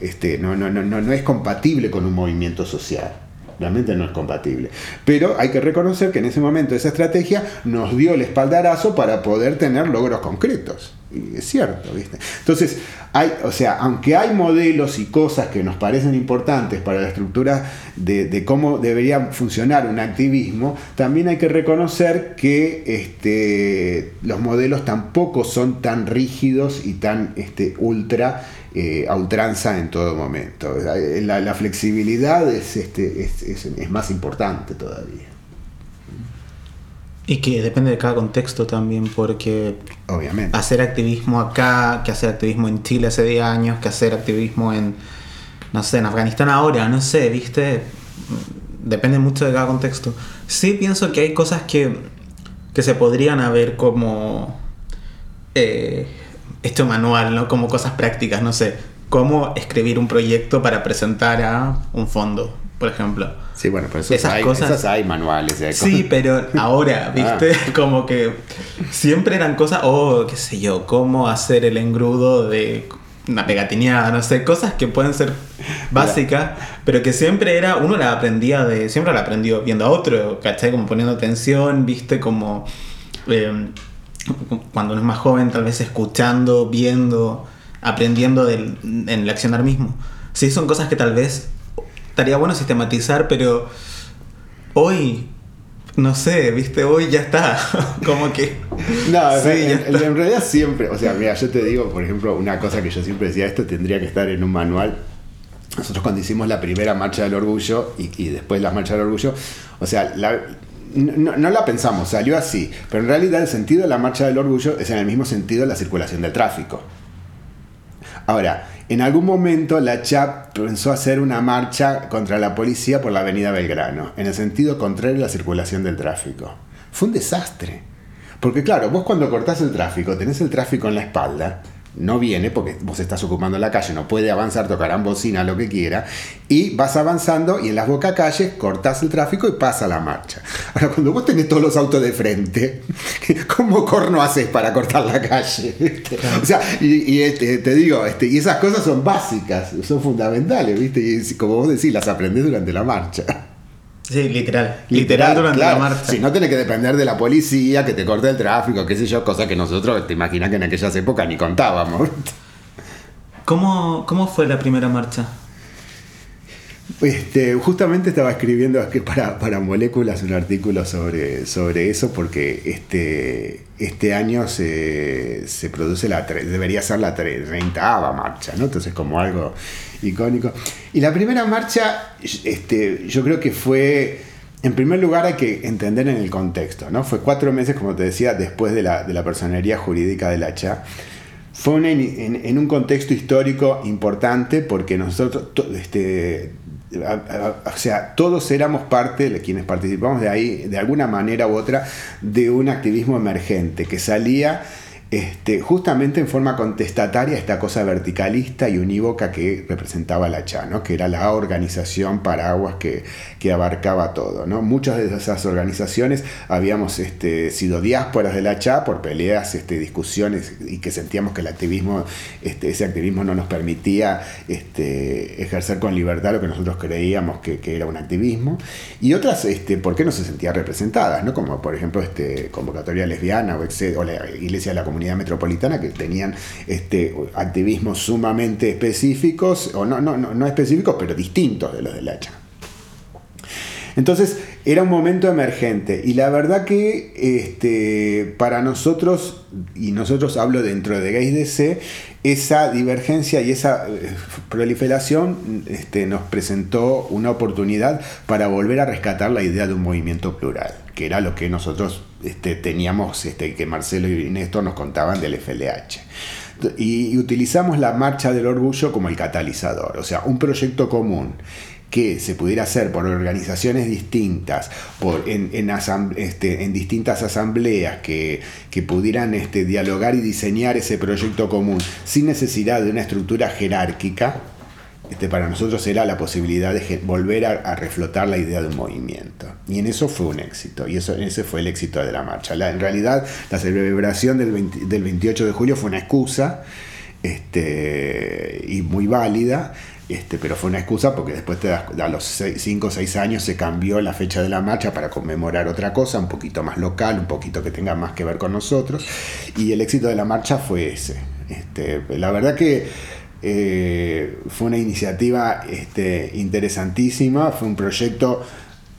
este, no, no, no, no, no es compatible con un movimiento social. Realmente no es compatible. Pero hay que reconocer que en ese momento esa estrategia nos dio el espaldarazo para poder tener logros concretos. Es cierto, ¿viste? Entonces, hay, o sea, aunque hay modelos y cosas que nos parecen importantes para la estructura de, de cómo debería funcionar un activismo, también hay que reconocer que este, los modelos tampoco son tan rígidos y tan este, ultra eh, a ultranza en todo momento. La, flexibilidad es, este, es, es- es más importante todavía, Y que depende de cada contexto también, porque obviamente. hacer activismo acá, que hacer activismo en Chile hace 10 años, que hacer activismo en, no sé, en Afganistán ahora, no sé, viste, depende mucho de cada contexto. Sí pienso que hay cosas que, que se podrían haber como eh, hecho manual, ¿no? Como cosas prácticas, no sé, cómo escribir un proyecto para presentar a un fondo, por ejemplo. Sí, bueno, pero Esas hay, cosas- esas hay manuales. hay Sí, pero ahora, ¿viste? Como que siempre eran cosas, oh, qué sé yo, cómo hacer el engrudo de una pegatineada, no sé, cosas que pueden ser básicas, pero que siempre era, uno la aprendía de, siempre la aprendió viendo a otro, ¿cachai? Como poniendo atención, ¿viste? Como eh, cuando uno es más joven, tal vez escuchando, viendo, aprendiendo del, en el accionar mismo. Sí, son cosas que tal vez estaría bueno sistematizar, pero hoy no sé, viste, hoy ya está. Como que. No, Sí, en, realidad siempre, o sea, mira, yo te digo, por ejemplo, una cosa que yo siempre decía, esto tendría que estar en un manual. Nosotros cuando hicimos la primera marcha del orgullo y, y después la marcha del orgullo, o sea, la- no, no la pensamos, salió así, pero en realidad el sentido de la marcha del orgullo es en el mismo sentido de la circulación del tráfico. Ahora, en algún momento la CHAP pensó hacer una marcha contra la policía por la avenida Belgrano, en el sentido contrario a la circulación del tráfico. Fue un desastre. Porque claro, vos cuando cortás el tráfico, tenés el tráfico en la espalda, no viene porque vos estás ocupando la calle, no puede avanzar, tocarán bocina, lo que quiera, y vas avanzando y en las bocacalles cortás el tráfico y pasa la marcha. Ahora, cuando vos tenés todos los autos de frente, ¿cómo corno haces para cortar la calle? O sea, y, y, este, te digo, este, y esas cosas son básicas, son fundamentales, ¿viste? Y como vos decís, las aprendés durante la marcha. Sí, literal. Literal, durante claro. la marcha. Si no tenés que depender de la policía, que te corte el tráfico, qué sé yo, cosa que nosotros, te imaginas que en aquellas épocas ni contábamos. ¿Cómo, ¿Cómo fue la primera marcha? Este, justamente estaba escribiendo para, para Moléculas un artículo sobre, sobre eso porque este, este año se, se produce la, debería ser la 30 marcha, ¿no? Entonces como algo icónico. Y la primera marcha, este, yo creo que fue, en primer lugar hay que entender en el contexto, ¿no? Fue cuatro meses, como te decía, después de la, de la personería jurídica de la CHA. Fue en, un contexto histórico importante porque nosotros, este, o sea, todos éramos parte, quienes participamos de ahí, de alguna manera u otra, de un activismo emergente que salía este, justamente en forma contestataria esta cosa verticalista y unívoca que representaba la CHA, ¿no? que era la organización paraguas que, que abarcaba todo. ¿no? Muchas de esas organizaciones habíamos este, sido diásporas de la CHA por peleas, este, discusiones y que sentíamos que el activismo, este, ese activismo no nos permitía ejercer con libertad lo que nosotros creíamos que, era un activismo. Y otras, ¿por qué no se sentían representadas? ¿no? Como por ejemplo este, Convocatoria Lesbiana o la Iglesia de la Comunidad Metropolitana que tenían este, activismos sumamente específicos, o no, no, no, específicos, pero distintos de los de la CHA. Entonces era un momento emergente y la verdad que este, para nosotros, y nosotros hablo dentro de Gays DC, esa divergencia y esa eh, proliferación este, nos presentó una oportunidad para volver a rescatar la idea de un movimiento plural, que era lo que nosotros este, teníamos, este, que Marcelo y Néstor nos contaban del FLH. Y, y utilizamos la marcha del orgullo como el catalizador, o sea, un proyecto común que se pudiera hacer por organizaciones distintas, por, en, este, distintas asambleas que, pudieran este, dialogar y diseñar ese proyecto común sin necesidad de una estructura jerárquica, este, para nosotros era la posibilidad de volver a, a reflotar la idea de un movimiento. Y en eso fue un éxito, y eso, ese fue el éxito de la marcha. La- en realidad, la celebración del, 20 del 28 de julio fue una excusa este, y muy válida, este, pero fue una excusa porque después te das- a los 5 o 6 años se cambió la fecha de la marcha para conmemorar otra cosa, un poquito más local, un poquito que tenga más que ver con nosotros, y el éxito de la marcha fue ese. Este, la verdad que eh, fue una iniciativa este, interesantísima, fue un proyecto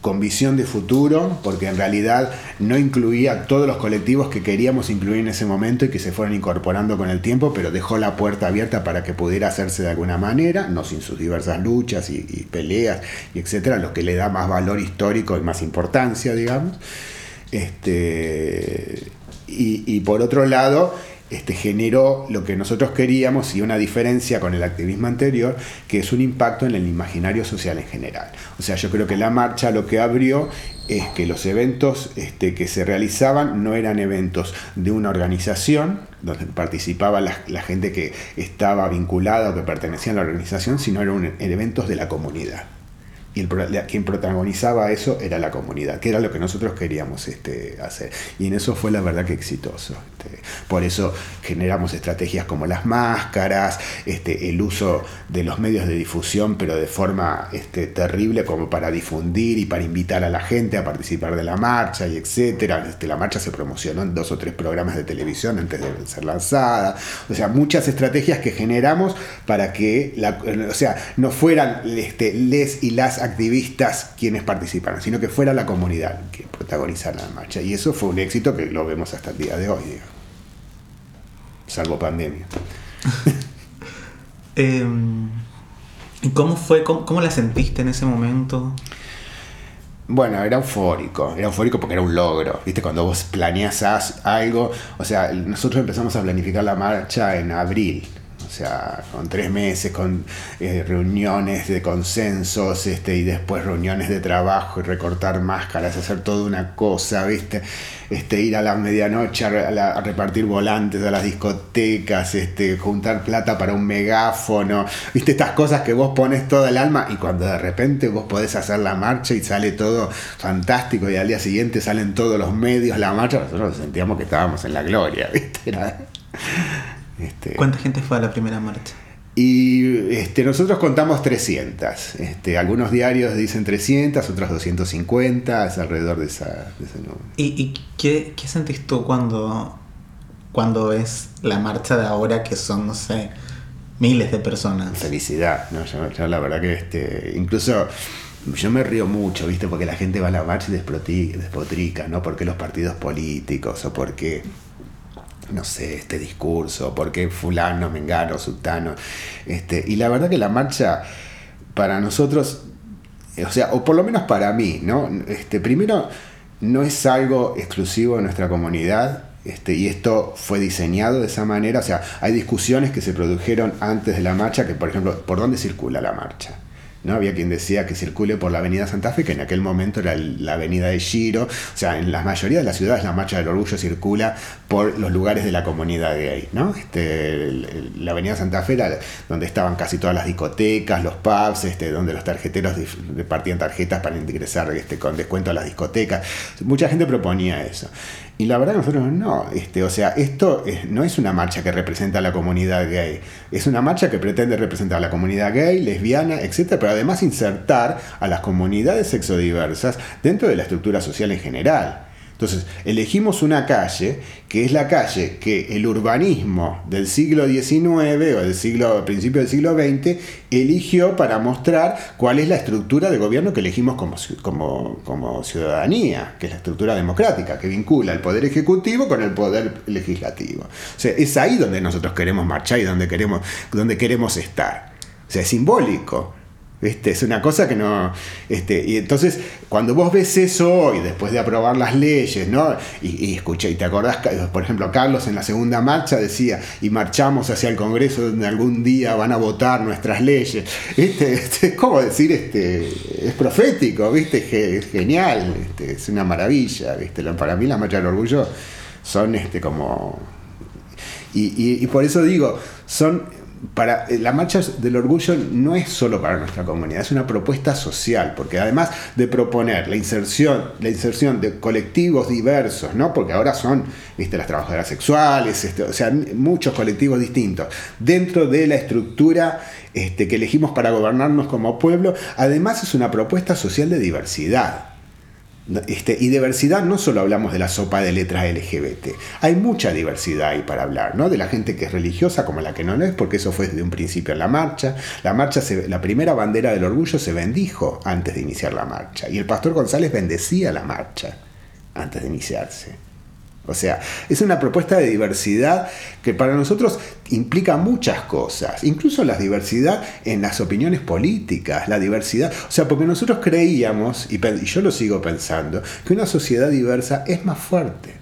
con visión de futuro, porque en realidad no incluía todos los colectivos que queríamos incluir en ese momento y que se fueron incorporando con el tiempo, pero dejó la puerta abierta para que pudiera hacerse de alguna manera, no sin sus diversas luchas y, peleas y etcétera, lo que le da más valor histórico y más importancia, digamos. Este, y por otro lado, este, generó lo que nosotros queríamos y una diferencia con el activismo anterior, que es un impacto en el imaginario social en general. O sea, yo creo que la marcha lo que abrió es que los eventos este, que se realizaban no eran eventos de una organización, donde participaba la, la gente que estaba vinculada o que pertenecía a la organización, sino eran eventos de la comunidad. Y quien protagonizaba eso era la comunidad, que era lo que nosotros queríamos este, hacer. Y en eso fue la verdad que exitoso. este. por eso generamos estrategias como las máscaras, este, el uso de los medios de difusión, pero de forma terrible como para difundir y para invitar a la gente a participar de la marcha y etcétera. La marcha se promocionó en dos o tres programas de televisión antes de ser lanzada. O sea, muchas estrategias que generamos para que o sea, no fueran este, les y las activistas quienes participaran, sino que fuera la comunidad que protagonizara la marcha. Y eso fue un éxito que lo vemos hasta el día de hoy, digamos. salvo pandemia. Eh, ¿Y cómo fue? Cómo, cómo la sentiste en ese momento? Bueno, era eufórico, era eufórico porque era un logro, ¿viste? Cuando vos planeas as- algo, o sea, nosotros empezamos a planificar la marcha en abril, sea, con tres meses, con eh, reuniones de consensos, este, y después reuniones de trabajo y recortar máscaras, hacer toda una cosa, ¿viste? Este, ir a la medianoche a, repartir volantes a las discotecas, este, juntar plata para un megáfono, ¿viste? Estas cosas que vos pones todo el alma y cuando de repente vos podés hacer la marcha y sale todo fantástico y al día siguiente salen todos los medios la marcha, nosotros sentíamos que estábamos en la gloria, ¿viste? Era- este, ¿Cuánta gente fue a la primera marcha? y este, nosotros contamos 300. Este, algunos diarios dicen 300, otros 250, es alrededor de, esa, de ese número. ¿Y, y qué, qué sentís tú cuando, cuando ves la marcha de ahora que son, no sé, miles de personas? Felicidad, ¿no? Yo, yo la verdad que este, incluso yo me río mucho, ¿viste? Porque la gente va a la marcha y despotrica, ¿no? Porque los partidos políticos o porque no sé, este discurso, porque fulano, mengano, sultano. Este, y la verdad que la marcha para nosotros, o sea, o por lo menos para mí, ¿no? Este, primero, no es algo exclusivo de nuestra comunidad. Este, y esto fue diseñado de esa manera. O sea, hay discusiones que se produjeron antes de la marcha, que por ejemplo, ¿por dónde circula la marcha? ¿No? Había quien decía que circule por la avenida Santa Fe, que en aquel momento era la avenida de Giro. O sea, en la mayoría de las ciudades la marcha del orgullo circula por los lugares de la comunidad gay. ¿no? Este, la avenida Santa Fe era donde estaban casi todas las discotecas, los pubs, este, donde los tarjeteros repartían tarjetas para ingresar este, con descuento a las discotecas. Mucha gente proponía eso. Y la verdad nosotros no, este, o sea, esto es- no es una marcha que representa a la comunidad gay, es una marcha que pretende representar a la comunidad gay, lesbiana, etcétera, pero además insertar a las comunidades sexodiversas dentro de la estructura social en general. Entonces, elegimos una calle que es la calle que el urbanismo del siglo XIX o del siglo, principio del siglo XX eligió para mostrar cuál es la estructura de gobierno que elegimos como, como, como ciudadanía, que es la estructura democrática, que vincula el poder ejecutivo con el poder legislativo. O sea, es ahí donde nosotros queremos marchar y donde queremos, donde queremos estar. O sea, es simbólico. ¿Viste? Es una cosa que no. Este, y entonces, cuando vos ves eso hoy, después de aprobar las leyes, ¿no? Y, y escuché, y te acordás, por ejemplo, Carlos en la segunda marcha decía, y marchamos hacia el Congreso donde algún día van a votar nuestras leyes. Este, es como decir, este, es profético, ¿viste? Es genial, este, es una maravilla, ¿viste? Para mí las marchas del orgullo son este, como y por eso digo, son para eh, la marcha del orgullo no es solo para nuestra comunidad, es una propuesta social, porque además de proponer la inserción, la inserción de colectivos diversos, ¿no? Porque ahora son, viste, las trabajadoras sexuales, este, o sea, muchos colectivos distintos, dentro de la estructura este, que elegimos para gobernarnos como pueblo, además es una propuesta social de diversidad. Este, y diversidad no solo hablamos de la sopa de letras LGBT, hay mucha diversidad ahí para hablar, ¿no? De la gente que es religiosa como la que no lo es, porque eso fue desde un principio en la marcha. La marcha, se- la primera bandera del orgullo se bendijo antes de iniciar la marcha, y el pastor González bendecía la marcha antes de iniciarse. O sea, es una propuesta de diversidad que para nosotros implica muchas cosas, incluso la diversidad en las opiniones políticas, la diversidad, o sea, porque nosotros creíamos, y, y yo lo sigo pensando, que una sociedad diversa es más fuerte.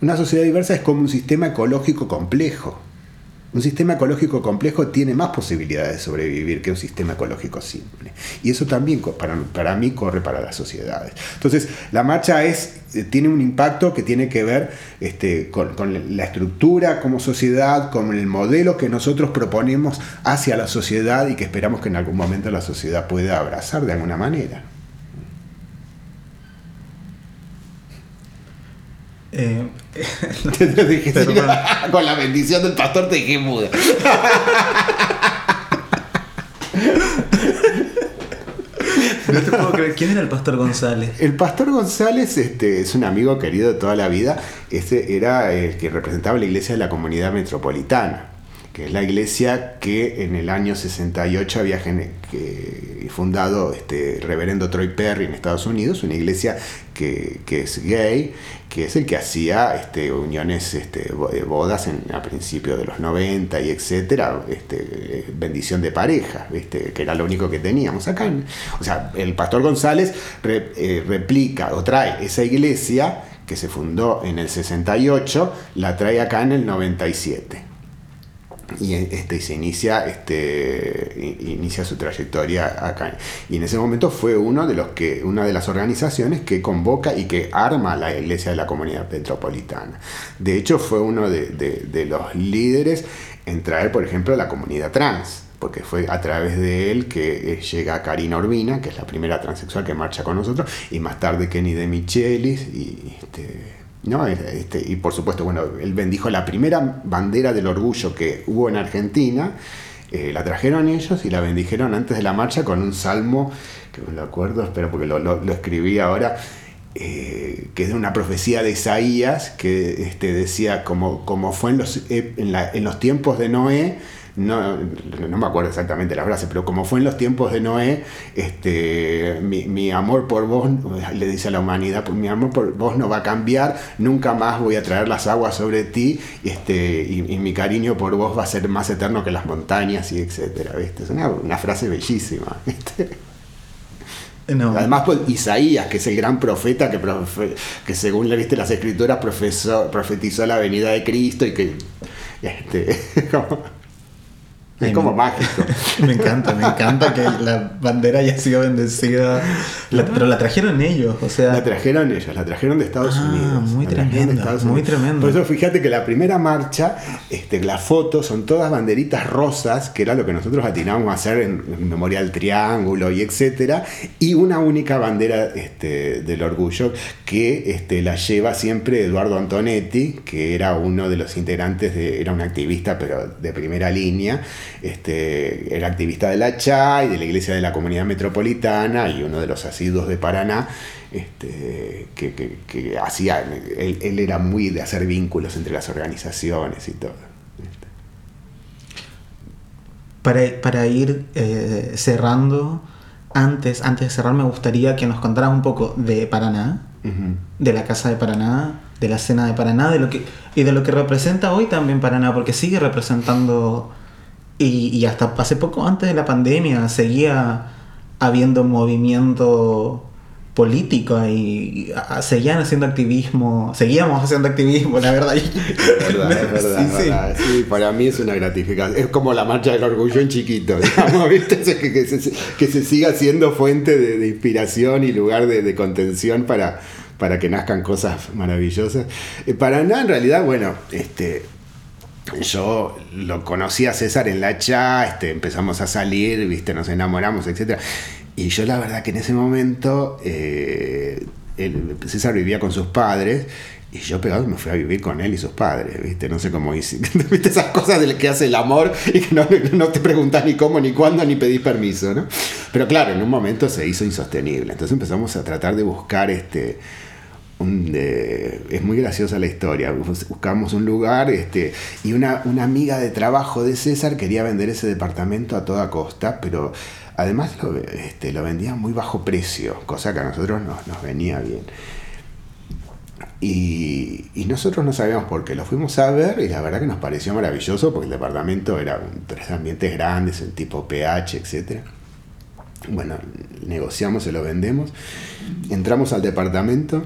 Una sociedad diversa es como un sistema ecológico complejo. Un sistema ecológico complejo tiene más posibilidades de sobrevivir que un sistema ecológico simple. Y eso también para mí corre para las sociedades. Entonces, la marcha es, eh, tiene un impacto que tiene que ver este, con, con la estructura como sociedad, con el modelo que nosotros proponemos hacia la sociedad y que esperamos que en algún momento la sociedad pueda abrazar de alguna manera. Eh, Te dije, con la bendición del pastor te dejé muda. no te puedo creer. ¿Quién era el pastor González? El pastor González este, es un amigo querido de toda la vida. Ese era el que representaba la iglesia de la comunidad metropolitana. Que es la iglesia que en el año 68 había fundado este reverendo Troy Perry en Estados Unidos, una iglesia que, que es gay, que es el que hacía este, uniones, este, eh, bodas en, a principios de los 90 y etcétera, este, bendición de pareja, ¿viste? que era lo único que teníamos acá. o sea, el pastor González eh, replica o trae esa iglesia que se fundó en el 68, la trae acá en el 97 y este, se inicia este inicia su trayectoria acá. Y en ese momento fue uno de los que una de las organizaciones que convoca y que arma la iglesia de la comunidad metropolitana de hecho fue uno de, de- de los líderes en traer por ejemplo la comunidad trans porque fue a través de él que eh, llega Karina Urbina, que es la primera transexual que marcha con nosotros, y más tarde Kenny de Michelis, y este, ¿no? Este, y por supuesto, bueno, él bendijo la primera bandera del orgullo que hubo en Argentina, eh, la trajeron ellos y la bendijeron antes de la marcha con un salmo, que me lo acuerdo, espero porque lo escribí ahora, eh, que es de una profecía de Isaías, que este, decía, como, como fue en los, eh, en, la- en los tiempos de Noé, no, no me acuerdo exactamente la frase, pero como fue en los tiempos de Noé, este, mi, mi amor por vos, le dice a la humanidad, pues mi amor por vos no va a cambiar, nunca más voy a traer las aguas sobre ti, este, y, y mi cariño por vos va a ser más eterno que las montañas, y etcétera, ¿viste? Es una, una frase bellísima, ¿viste? No. Además, pues, Isaías, que es el gran profeta que, profe- que según le viste las escrituras profesó- profetizó la venida de Cristo y que este, es Ay, como mágico. Me encanta, me encanta que la bandera haya sido bendecida. La- pero la trajeron ellos, o sea. La trajeron ellos, la trajeron de Estados Ah, Unidos. muy La tremendo, muy tremendo. Por eso fíjate que la primera marcha, este, las fotos son todas banderitas rosas, que era lo que nosotros atinábamos a hacer en, en Memorial Triángulo y etcétera, y una única bandera este, del orgullo que este, la lleva siempre Eduardo Antonetti, que era uno de los integrantes de, era un activista pero de primera línea, este, era activista de la CHA y de la Iglesia de la Comunidad Metropolitana y uno de los asiduos de Paraná, este, que, que- que hacía, él, él era muy de hacer vínculos entre las organizaciones y todo. Para, para ir eh, cerrando, antes, antes de cerrar, me gustaría que nos contaras un poco de Paraná, de la Casa de Paraná, de la Cena de Paraná, de lo que, y de lo que representa hoy también Paraná, porque sigue representando, y, y hasta hace poco, antes de la pandemia, seguía habiendo movimiento político y, seguían haciendo activismo, seguíamos haciendo activismo, la verdad. Es verdad, es verdad, Sí, es verdad. Sí, para mí es una gratificación. Es como la marcha del orgullo en chiquito, digamos, ¿viste? Que, que se, que se siga siendo fuente de, de inspiración y lugar de, de contención para, para que nazcan cosas maravillosas. Eh, Paraná, en realidad, bueno, este. Yo lo conocí a César en la cha, este, empezamos a salir, viste, nos enamoramos, etc. Y yo la verdad que en ese momento eh, César vivía con sus padres y yo pegado me fui a vivir con él y sus padres, ¿viste? No sé cómo hice. ¿Viste esas cosas de que hace el amor y que no, no te preguntas ni cómo, ni cuándo, ni pedís permiso, ¿no? Pero claro, en un momento se hizo insostenible. Entonces empezamos a tratar de buscar este. Es muy graciosa la historia. Bus- Buscamos un lugar este, y una, una amiga de trabajo de César quería vender ese departamento a toda costa, pero además lo, este, lo vendía a muy bajo precio, cosa que a nosotros nos, nos venía bien. Y, y nosotros no sabíamos por qué. Lo fuimos a ver y la verdad que nos pareció maravilloso porque el departamento era tres ambientes grandes, el tipo PH, etc. Bueno, negociamos, se lo vendemos. Entramos al departamento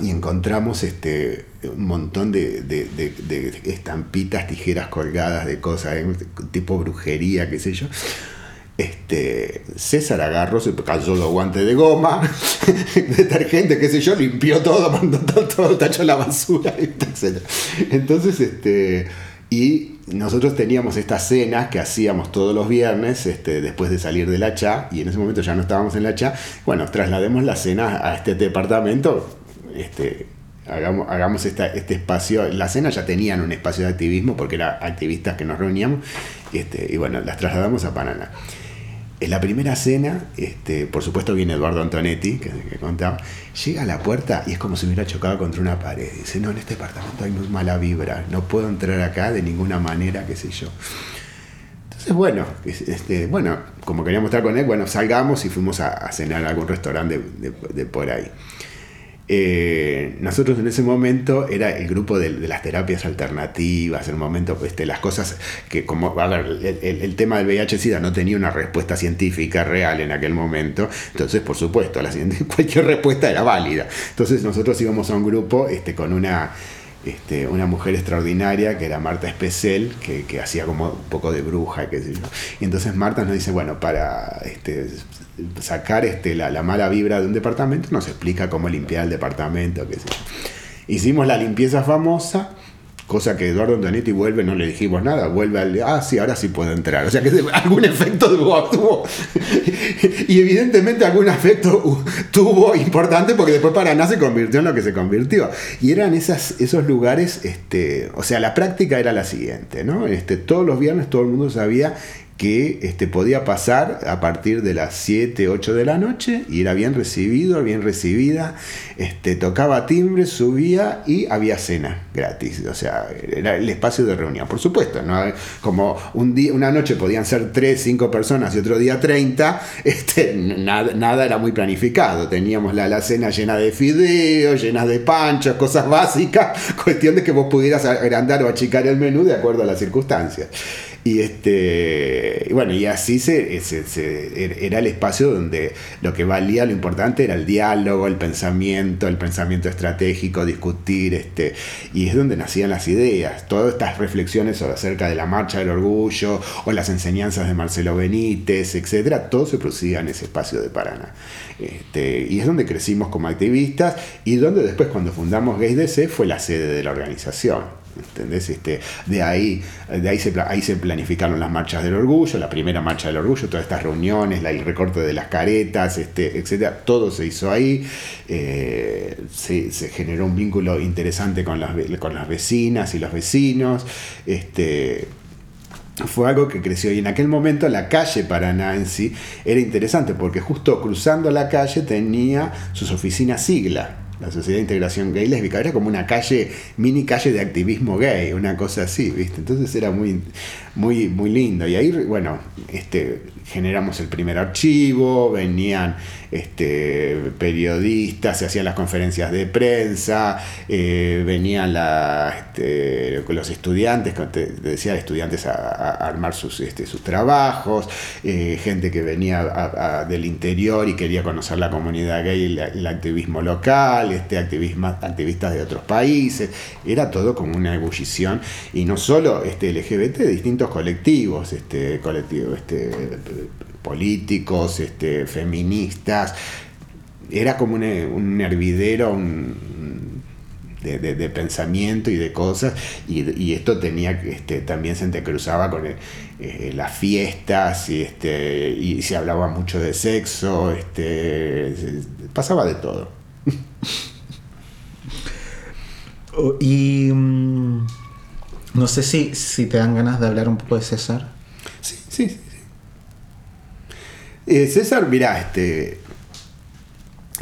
y encontramos este un montón de, de- estampitas, tijeras colgadas de cosas, ¿eh? tipo brujería, qué sé yo. Este, César agarró, se cayó los guantes de goma, detergente, qué sé yo, limpió todo, mandó todo, todo tacho a la basura, etc. Entonces, este, y nosotros teníamos estas cenas que hacíamos todos los viernes, este, después de salir de la CHA, y en ese momento ya no estábamos en la CHA, bueno, traslademos la cena a este departamento, este, hagamos, este espacio, la cena ya tenían un espacio de activismo porque eran activistas que nos reuníamos, este, y bueno, las trasladamos a Paraná. en la primera cena, este, por supuesto viene Eduardo Antonetti, que, contaba, llega a la puerta y es como si hubiera chocado contra una pared. Dice, no, en este departamento hay muy mala vibra, no puedo entrar acá de ninguna manera, qué sé yo. Entonces, bueno, bueno, como queríamos estar con él, bueno, salgamos y fuimos a, cenar a algún restaurante de por ahí. Eh, nosotros en ese momento era el grupo de, las terapias alternativas, en el momento, este, las cosas que, como, a ver, el, tema del VIH-Sida no tenía una respuesta científica real en aquel momento, entonces, por supuesto, cualquier respuesta era válida. Entonces, nosotros íbamos a un grupo este, con una, este, una mujer extraordinaria que era Marta Especel, que, que hacía como un poco de bruja, qué sé yo. Y entonces Marta nos dice, bueno, para este, sacar este, la, la mala vibra de un departamento, nos explica cómo limpiar el departamento, qué sé. Hicimos la limpieza famosa, cosa que Eduardo Antonetti vuelve, no le dijimos nada, vuelve al, ah, sí, ahora sí puedo entrar. O sea que algún efecto tuvo, y evidentemente algún efecto tuvo importante porque después Paraná se convirtió en lo que se convirtió. Y eran esas, esos lugares, este, o sea, la práctica era la siguiente, ¿no? Este, todos los viernes todo el mundo sabía que este, podía pasar a partir de las 7, 8 de la noche y era bien recibido, bien recibida, este, tocaba timbre, subía y había cena gratis, o sea, era el espacio de reunión, por supuesto, ¿no? como un día, una noche podían ser 3, 5 personas y otro día 30, este, nada, nada era muy planificado, teníamos la, la cena llena de fideos, llena de panchos, cosas básicas, cuestión de que vos pudieras agrandar o achicar el menú de acuerdo a las circunstancias. Y este bueno, y así se, se- era el espacio donde lo que valía, lo importante era el diálogo, el pensamiento, el pensamiento estratégico, discutir, este, y es donde nacían las ideas, todas estas reflexiones sobre- acerca de la marcha del orgullo o las enseñanzas de Marcelo Benítez, etcétera, todo se producía en ese espacio de Paraná. Este, y es donde crecimos como activistas y donde después cuando fundamos Gays DC fue la sede de la organización. ¿Entendés? Este, de ahí, de ahí, se, ahí se planificaron las marchas del orgullo, la primera marcha del orgullo, todas estas reuniones, el recorte de las caretas, este, todo se hizo ahí. Eh, se, generó un vínculo interesante con las, con las vecinas y los vecinos. Este, fue algo que creció y en aquel momento la calle Paraná en sí era interesante porque justo cruzando la calle tenía sus oficinas sigla. La Sociedad de Integración Gay Lésbica era como una calle, mini calle de activismo gay, una cosa así, ¿viste? Entonces era muy, muy, muy lindo. Y ahí, bueno, este, generamos el primer archivo, venían este, periodistas, se hacían las conferencias de prensa, eh, venían este, los estudiantes, te decía, estudiantes a, armar sus, este, sus trabajos, eh, gente que venía del interior y quería conocer la comunidad gay la- el activismo local, este, activismo, activistas de otros países, era todo como una ebullición, y no solo este, LGBT, distintos colectivos, este, colectivos este, políticos, este, feministas, era como un, un hervidero, un, de, de- de pensamiento y de cosas, y, y esto tenía que, este, también se entrecruzaba con el- eh, las fiestas, y, este, y se hablaba mucho de sexo, este, pasaba de todo. Oh, Y mm, no sé si, si te dan ganas de hablar un poco de César. Sí, sí, sí. Eh, César, mirá, este,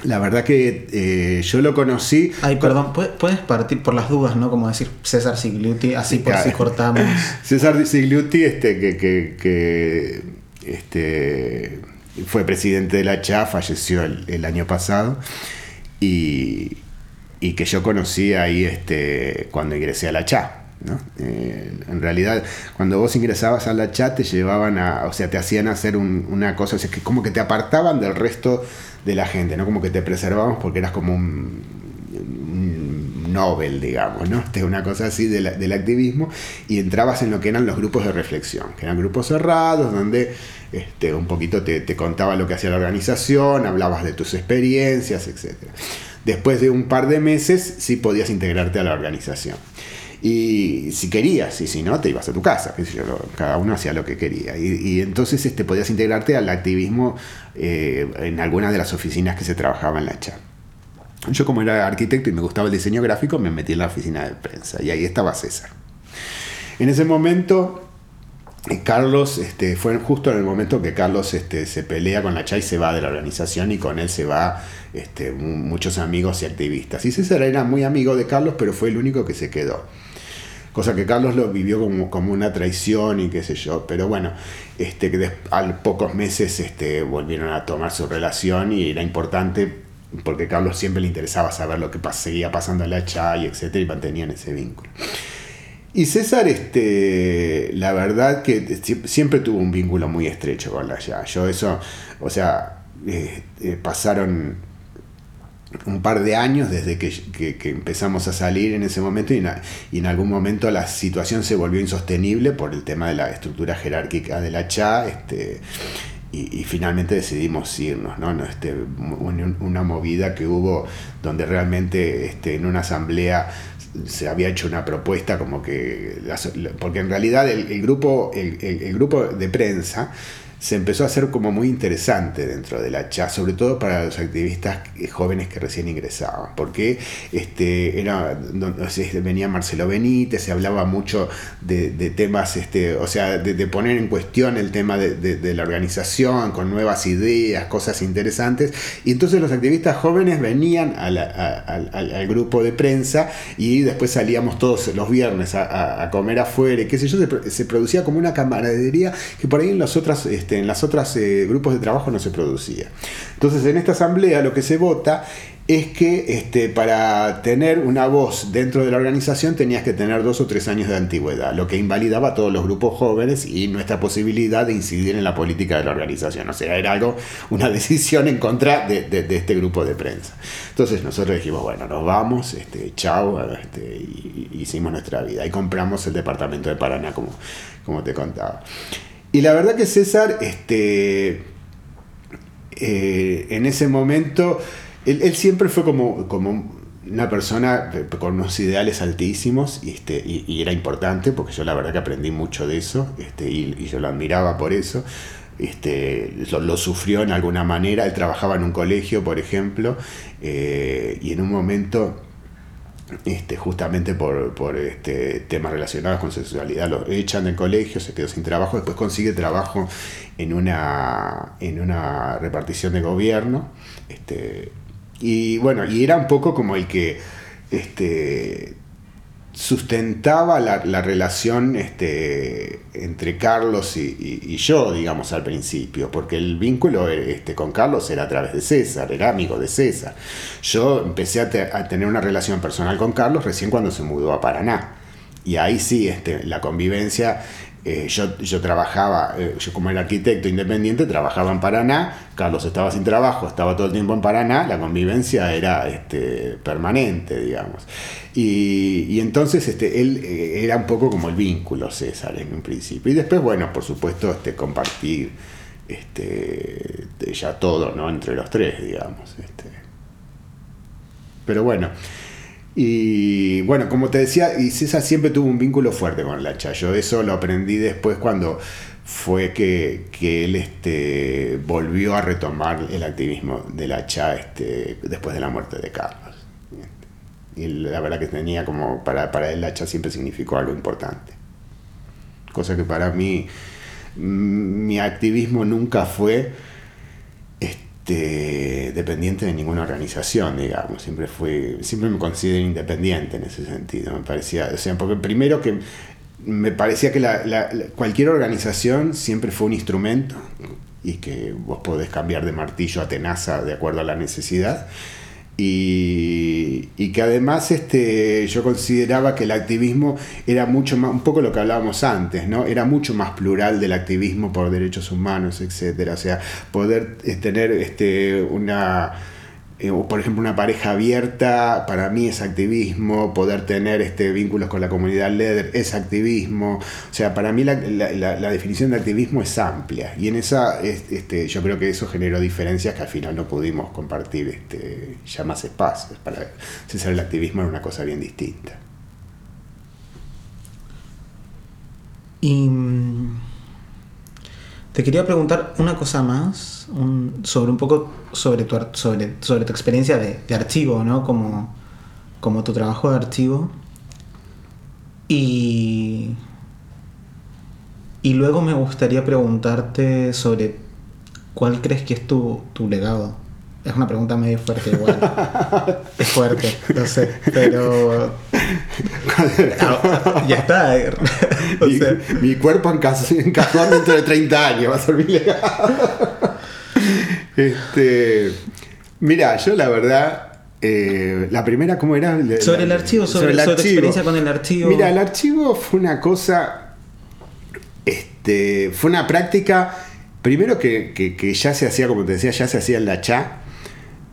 la verdad que eh, yo lo conocí. Ay, perdón, ¿puedes, partir por las dudas, ¿no? Como decir César Sigliuti, así por si cortamos. César Sigliuti, este, que, que- que, este, fue presidente de la CHA, falleció el, el año pasado, y, y que yo conocí ahí este, cuando ingresé a la CHA. Eh, en realidad, cuando vos ingresabas a la CHA, te llevaban a, o sea, te hacían hacer un- una cosa, o sea, como que te apartaban del resto de la gente, ¿no? Como que te preservaban porque eras como un, un Nobel, digamos, ¿no? Una cosa así del activismo y entrabas en lo que eran los grupos de reflexión, que eran grupos cerrados donde este, un poquito te, te contaba lo que hacía la organización, hablabas de tus experiencias, etc. Después de un par de meses sí podías integrarte a la organización. Y si querías, y si no, te ibas a tu casa, cada uno hacía lo que quería. Y, entonces este, podías integrarte al activismo eh, en alguna de las oficinas que se trabajaba en la CHA. Yo como era arquitecto y me gustaba el diseño gráfico, me metí en la oficina de prensa y ahí estaba César. En ese momento eh, Carlos este, fue justo en el momento que Carlos este, se pelea con la CHA y se va de la organización y con él se va este, mu- muchos amigos y activistas. Y César era muy amigo de Carlos, pero fue el único que se quedó. Cosa que Carlos lo vivió como, como una traición y qué sé yo. Pero bueno, este, al pocos meses este, volvieron a tomar su relación y era importante porque Carlos siempre le interesaba saber lo que seguía pasando en la CHA y etcétera y mantenían ese vínculo. Y César, este, la verdad que sie- siempre tuvo un vínculo muy estrecho con la CHA. Yo eso, o sea, eh, eh, pasaron un par de años desde que, que- empezamos a salir en ese momento y, na- y en algún momento la situación se volvió insostenible por el tema de la estructura jerárquica de la CHA este, y, finalmente decidimos irnos, ¿no? Este, un- una movida que hubo donde realmente este, en una asamblea se había hecho una propuesta como que porque en realidad el, grupo el- el grupo de prensa se empezó a hacer como muy interesante dentro de la CHA, sobre todo para los activistas jóvenes que recién ingresaban, porque este, era, sea, venía Marcelo Benítez, se hablaba mucho de, temas, este, o sea, de, de poner en cuestión el tema de, de- la organización, con nuevas ideas, cosas interesantes, y entonces los activistas jóvenes venían al- grupo de prensa y después salíamos todos los viernes a, comer afuera, y qué sé yo, se producía como una camaradería que por ahí en las otras, este, en las otras eh, grupos de trabajo no se producía. Entonces en esta asamblea lo que se vota es que este, para tener una voz dentro de la organización tenías que tener dos o tres años de antigüedad, lo que invalidaba a todos los grupos jóvenes y nuestra posibilidad de incidir en la política de la organización. O sea, era algo, una decisión en contra de, de- este grupo de prensa. Entonces nosotros dijimos, bueno, nos vamos, este, chao, este, y hicimos nuestra vida. Y compramos el departamento de Paraná, como, como te contaba. Y la verdad que César, este, eh, en ese momento, él, siempre fue como, como una persona con unos ideales altísimos y, este, y, era importante porque yo la verdad que aprendí mucho de eso este, y, yo lo admiraba por eso. Este, lo, lo sufrió en alguna manera, él trabajaba en un colegio, por ejemplo, eh, y en un momento este, justamente por, este, temas relacionados con sexualidad, lo echan del colegio, se quedó sin trabajo, después consigue trabajo en una, repartición de gobierno. Este, y bueno, y era un poco como el que sustentaba la, la relación este, entre Carlos y, yo, digamos, al principio, porque el vínculo este, con Carlos era a través de César, era amigo de César. Yo empecé a, a tener una relación personal con Carlos recién cuando se mudó a Paraná. Y ahí sí, este, la convivencia, eh, yo, yo trabajaba, eh, yo como era arquitecto independiente, trabajaba en Paraná, Carlos estaba sin trabajo, estaba todo el tiempo en Paraná, la convivencia era este, permanente, digamos. Y, y entonces este, él eh, era un poco como el vínculo, César, en un principio. Y después, bueno, por supuesto, este, compartir este, ya todo, ¿no? Entre los tres, digamos. Este. Pero bueno. Y bueno, como te decía, y César siempre tuvo un vínculo fuerte con la CHA. Yo eso lo aprendí después cuando fue que, que él este, volvió a retomar el activismo de la CHA este, después de la muerte de Carlos. Y la verdad que tenía como, para, para él la CHA siempre significó algo importante. Cosa que para mí, mm, mi activismo nunca fue este, dependiente de ninguna organización, digamos. Siempre siempre me considero independiente en ese sentido. Me parecía, o sea, porque primero que me parecía que la- cualquier organización siempre fue un instrumento y que vos podés cambiar de martillo a tenaza de acuerdo a la necesidad. Y, y que además este, yo consideraba que el activismo era mucho más, un poco lo que hablábamos antes, ¿no? Era mucho más plural del activismo por derechos humanos, etcétera. O sea, poder eh, tener este, una, eh, por ejemplo, una pareja abierta, para mí es activismo, poder tener este, vínculos con la comunidad LEDER es activismo, o sea, para mí la, la- definición de activismo es amplia. Y en esa, es- este, yo creo que eso generó diferencias que al final no pudimos compartir este, ya más espacios, para César el activismo era una cosa bien distinta. Y mm, te quería preguntar una cosa más un- sobre un poco sobre tu, sobre, sobre tu experiencia de, de archivo, ¿no? Como, como tu trabajo de archivo. Y Y luego me gustaría preguntarte sobre cuál crees que es tu, tu legado. Es una pregunta medio fuerte igual. es fuerte, lo sé, pero... Ya está. o mi, sea, mi cuerpo encasó encajó dentro de 30 años, va a ser mi legado. Este, mira, yo la verdad, eh, la primera, ¿cómo era? La- sobre el archivo, sobre, sobre tu experiencia con el archivo. Mira, el archivo fue una cosa, este, fue una práctica, primero que, que- que ya se hacía, como te decía, ya se hacía en la CHA.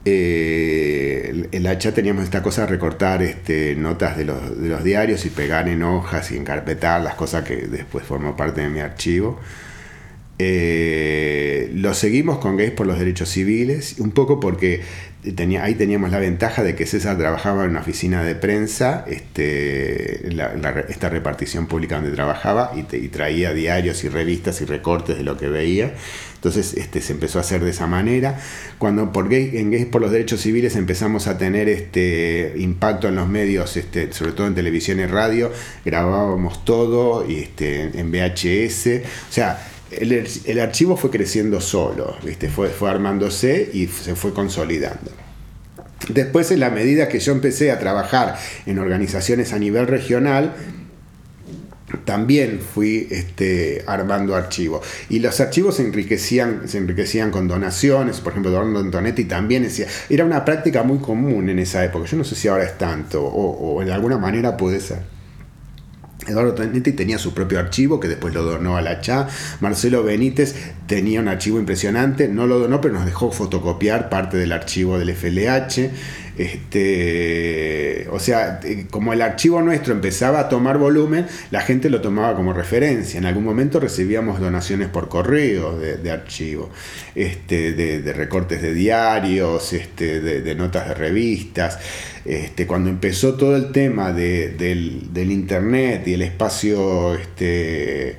Eh, en la CHA teníamos esta cosa de recortar este, notas de los, de los diarios y pegar en hojas y encarpetar las cosas que después formó parte de mi archivo. Eh, lo seguimos con Gays por los Derechos Civiles, un poco porque ahí teníamos la ventaja de que César trabajaba en una oficina de prensa, este, esta repartición pública donde trabajaba, y traía diarios y revistas y recortes de lo que veía. Entonces este, se empezó a hacer de esa manera. Cuando por gay, en Gays por los Derechos Civiles empezamos a tener este impacto en los medios, este, sobre todo en televisión y radio, grabábamos todo y, este, en VHS. O sea, el, archivo fue creciendo solo, ¿viste? Fue, fue armándose y se fue consolidando. Después, en la medida que yo empecé a trabajar en organizaciones a nivel regional, también fui este, armando archivos. Y los archivos se enriquecían, se enriquecían con donaciones, por ejemplo, Eduardo Antonetti también decía, era una práctica muy común en esa época, yo no sé si ahora es tanto, o, o de alguna manera puede ser. Eduardo Antonetti tenía su propio archivo que después lo donó a la CHA. Marcelo Benítez tenía un archivo impresionante, no lo donó, pero nos dejó fotocopiar parte del archivo del FLH. Este, o sea, eh, como el archivo nuestro empezaba a tomar volumen, la gente lo tomaba como referencia. En algún momento recibíamos donaciones por correo de, de archivo, este, de, recortes de diarios, este, de, notas de revistas. Este, cuando empezó todo el tema de- del, del internet y el espacio este,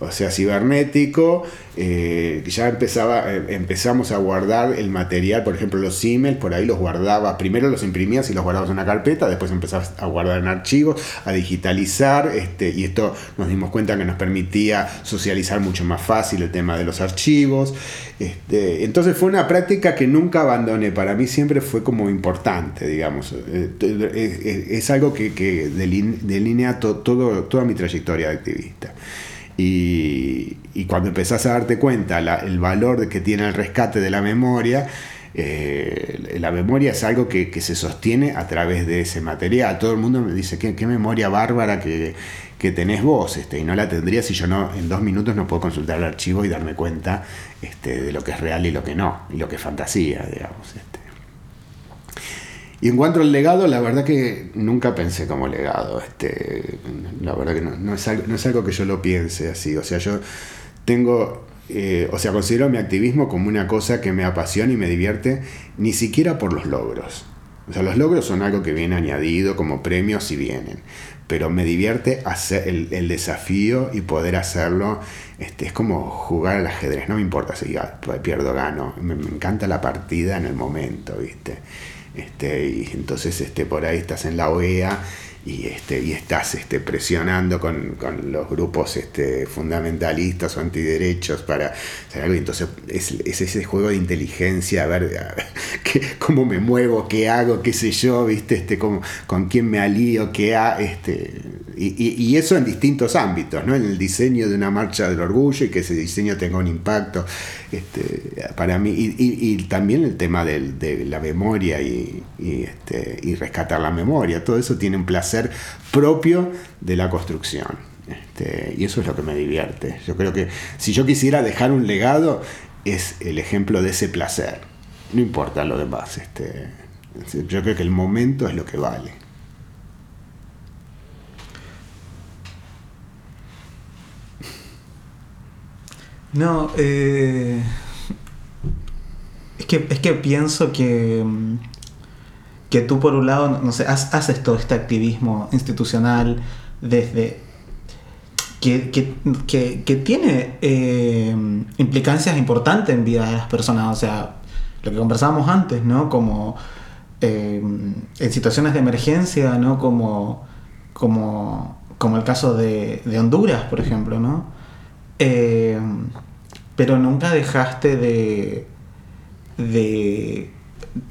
o sea, cibernético, eh, ya empezaba, eh, empezamos a guardar el material, por ejemplo, los emails, por ahí los guardabas, primero los imprimías y los guardabas en una carpeta, después empezabas a guardar en archivos, a digitalizar, este, y esto nos dimos cuenta que nos permitía socializar mucho más fácil el tema de los archivos. Este, entonces fue una práctica que nunca abandoné, para mí siempre fue como importante, digamos. Eh, Es, algo que, que deline- delinea to- todo, toda mi trayectoria de activista. Y, y cuando empezás a darte cuenta la- el valor que tiene el rescate de la memoria, eh, la memoria es algo que, se sostiene a través de ese material. Todo el mundo me dice, qué, memoria bárbara que, que tenés vos, este, y no la tendría si yo no, en dos minutos no puedo consultar el archivo y darme cuenta este, de lo que es real y lo que no, y lo que es fantasía, digamos. Y en cuanto al legado, la verdad que nunca pensé como legado. Este, la verdad que no, es algo, que yo lo piense así. O sea, yo tengo, eh, o sea, considero mi activismo como una cosa que me apasiona y me divierte, ni siquiera por los logros. O sea, los logros son algo que viene añadido como premios y vienen. Pero me divierte hacer el, desafío y poder hacerlo. Este, es como jugar al ajedrez. No me importa si pierdo o gano. Me encanta la partida en el momento, ¿viste? Este, y entonces este, por ahí estás en la OEA y, este, y estás este, presionando con, con los grupos este, fundamentalistas o antiderechos para hacer entonces es, es ese juego de inteligencia, a ver, a ver qué- cómo me muevo, qué hago, qué sé yo, ¿viste? Este, cómo- con quién me alío, qué ha, este, y, y- y eso en distintos ámbitos, ¿no? En el diseño de una marcha del orgullo y que ese diseño tenga un impacto este, para mí. Y, y- también el tema del- de la memoria y, y, este, y rescatar la memoria. Todo eso tiene un placer propio de la construcción. Este, y eso es lo que me divierte. Yo creo que si yo quisiera dejar un legado, es el ejemplo de ese placer. No importa lo demás. Este, yo creo que el momento es lo que vale. No, eh, es, que, es que pienso que, mm, que tú por un lado, no sé, haces todo este activismo institucional desde... que, que- que- que tiene eh, implicancias importantes en vida de las personas, o sea, lo que conversábamos antes, ¿no? Como eh, en situaciones de emergencia, ¿no? Como, como, como el caso de, de Honduras, por ejemplo, ¿no? Eh, pero nunca dejaste de, de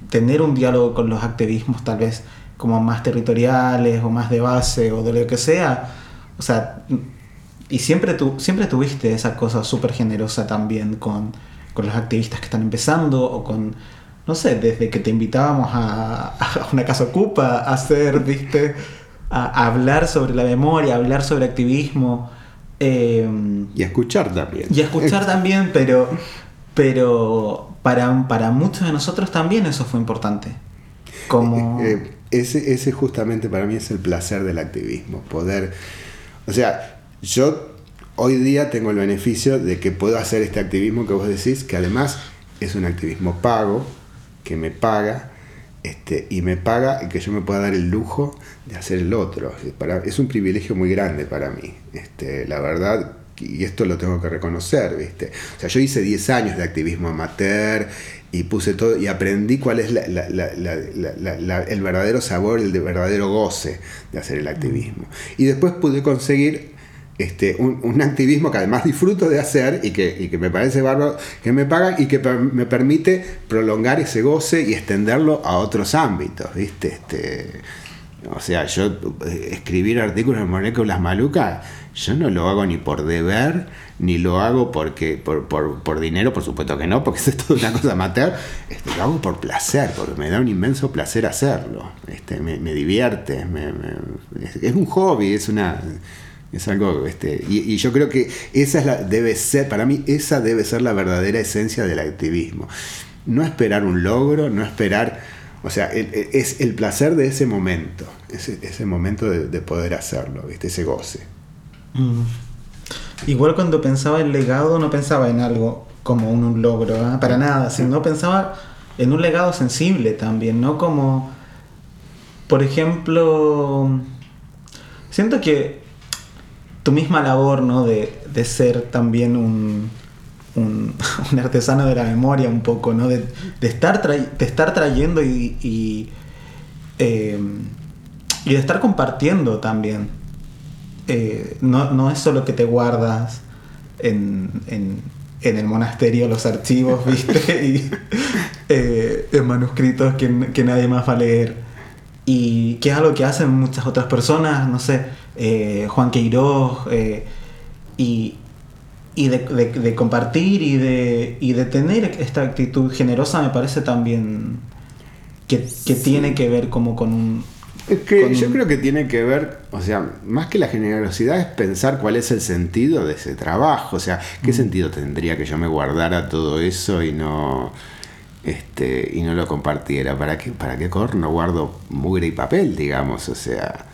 tener un diálogo con los activismos tal vez como más territoriales o más de base o de lo que sea. O sea, y siempre, tu, siempre tuviste esa cosa súper generosa también con, con los activistas que están empezando o con, no sé, desde que te invitábamos a, una casa ocupa a hacer, viste, a, hablar sobre la memoria, hablar sobre activismo. Eh, Y a escuchar también. y a escuchar también, pero, pero para, para muchos de nosotros también eso fue importante. Como... Eh, ese, ese justamente para mí es el placer del activismo, poder, o sea, yo hoy día tengo el beneficio de que puedo hacer este activismo que vos decís, que además es un activismo pago, que me paga, este, y me paga que yo me pueda dar el lujo de hacer el otro. Es un privilegio muy grande para mí, este, la verdad, y esto lo tengo que reconocer, ¿viste? O sea, yo hice 10 años de activismo amateur y puse todo y aprendí cuál es la- el verdadero sabor, el de verdadero goce de hacer el activismo. Y después pude conseguir este, un, un activismo que además disfruto de hacer y que, y que me parece bárbaro, que me pagan y que me permite prolongar ese goce y extenderlo a otros ámbitos, ¿viste? Este, o sea, yo eh, escribir artículos en moléculas malucas, yo no lo hago ni por deber, ni lo hago porque por, por, por dinero, por supuesto que no, porque eso es toda una cosa amateur. Este, lo hago por placer, porque me da un inmenso placer hacerlo. Este, me, me divierte, me- me- es un hobby, es una es algo este y, yo creo que esa es la debe ser para mí esa debe ser la verdadera esencia del activismo no esperar un logro no esperar o sea es el placer de ese momento ese, ese momento de, de poder hacerlo ¿viste? ese goce Mm. Igual cuando pensaba en legado no pensaba en algo como un, logro, ¿ah? para nada, sino pensaba en un legado sensible también, ¿no? Como, por ejemplo, siento que tu misma labor, ¿no? De, de ser también un, un, un artesano de la memoria un poco, ¿no? De, de estar, de estar trayendo y, y, eh, y de estar compartiendo también eh, no, no es solo que te guardas en, en, en el monasterio los archivos, ¿viste? Y eh, en manuscritos que, que nadie más va a leer. Y que es algo que hacen muchas otras personas, no sé, eh, Juan Queiroz, eh, y, y de, de- de compartir y de, y de tener esta actitud generosa me parece también que, que tiene que ver como con un... Es que con yo un- creo que tiene que ver, o sea, más que la generosidad es pensar cuál es el sentido de ese trabajo, o sea, qué sentido tendría que yo me guardara todo eso y no este y no lo compartiera, para qué para qué corno guardo mugre y papel, digamos, o sea,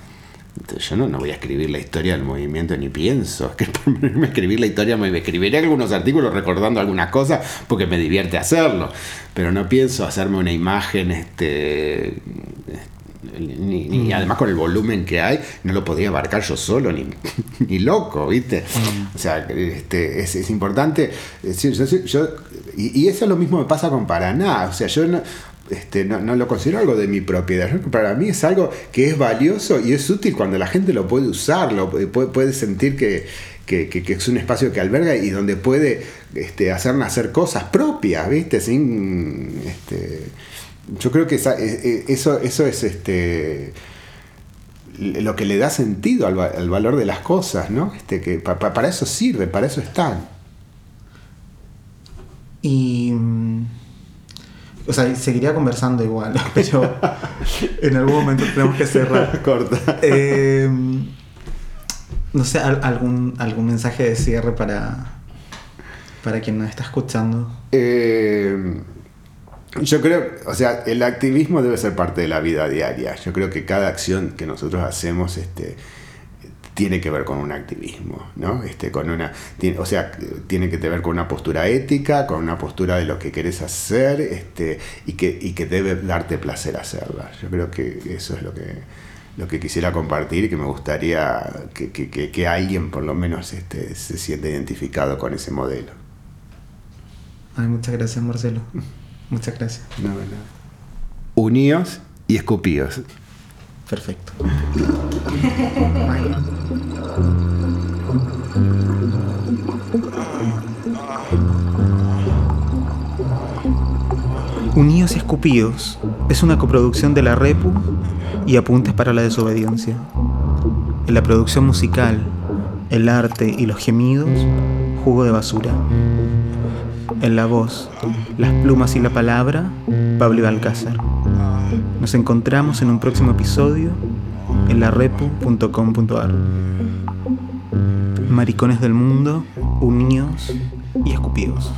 entonces, yo no, no voy a escribir la historia del movimiento ni pienso. Es que por ponerme a escribir la historia me escribiré algunos artículos recordando algunas cosas porque me divierte hacerlo. Pero no pienso hacerme una imagen este ni, ni- además con el volumen que hay, no lo podía abarcar yo solo, ni, ni loco, ¿viste? O sea, este, es, es importante. yo, yo- y, y eso lo mismo me pasa con Paraná. O sea, yo no, este, no, lo considero algo de mi propiedad. Para mí es algo que es valioso y es útil cuando la gente lo puede usar, lo puede, sentir que, es un espacio que alberga y donde puede este, hacer nacer cosas propias, ¿viste? Sin. Este, yo creo que eh, eh, eso, eso es este lo que le da sentido al, va- al valor de las cosas, ¿no? Para eso sirve, para eso están. Y. O sea, seguiría conversando igual, pero en algún momento tenemos que cerrar. Corta. Eh, no sé, al- algún, algún mensaje de cierre para, para quien nos está escuchando. Eh, yo creo, o sea, el activismo debe ser parte de la vida diaria. Yo creo que cada acción que nosotros hacemos este, tiene que ver con un activismo, ¿no? Este, con una, tiene- o sea, tiene que ver con una postura ética, con una postura de lo que querés hacer este, y, que, y que debe darte placer hacerla. Yo creo que eso es lo que, lo que quisiera compartir y que me gustaría que, que- que- que alguien por lo menos este, se sienta identificado con ese modelo. Ay, muchas gracias, Marcelo. Muchas gracias. No, no. Uníos y escupíos. Perfecto. Unidos y Escupidos es una coproducción de La Repu y Apuntes para la Desobediencia. En la producción musical, el arte y los gemidos, jugo de basura. En la voz, las plumas y la palabra, Pablo Alcázar. Nos encontramos en un próximo episodio en larepu.com.ar. Maricones del mundo, unidos y escupidos.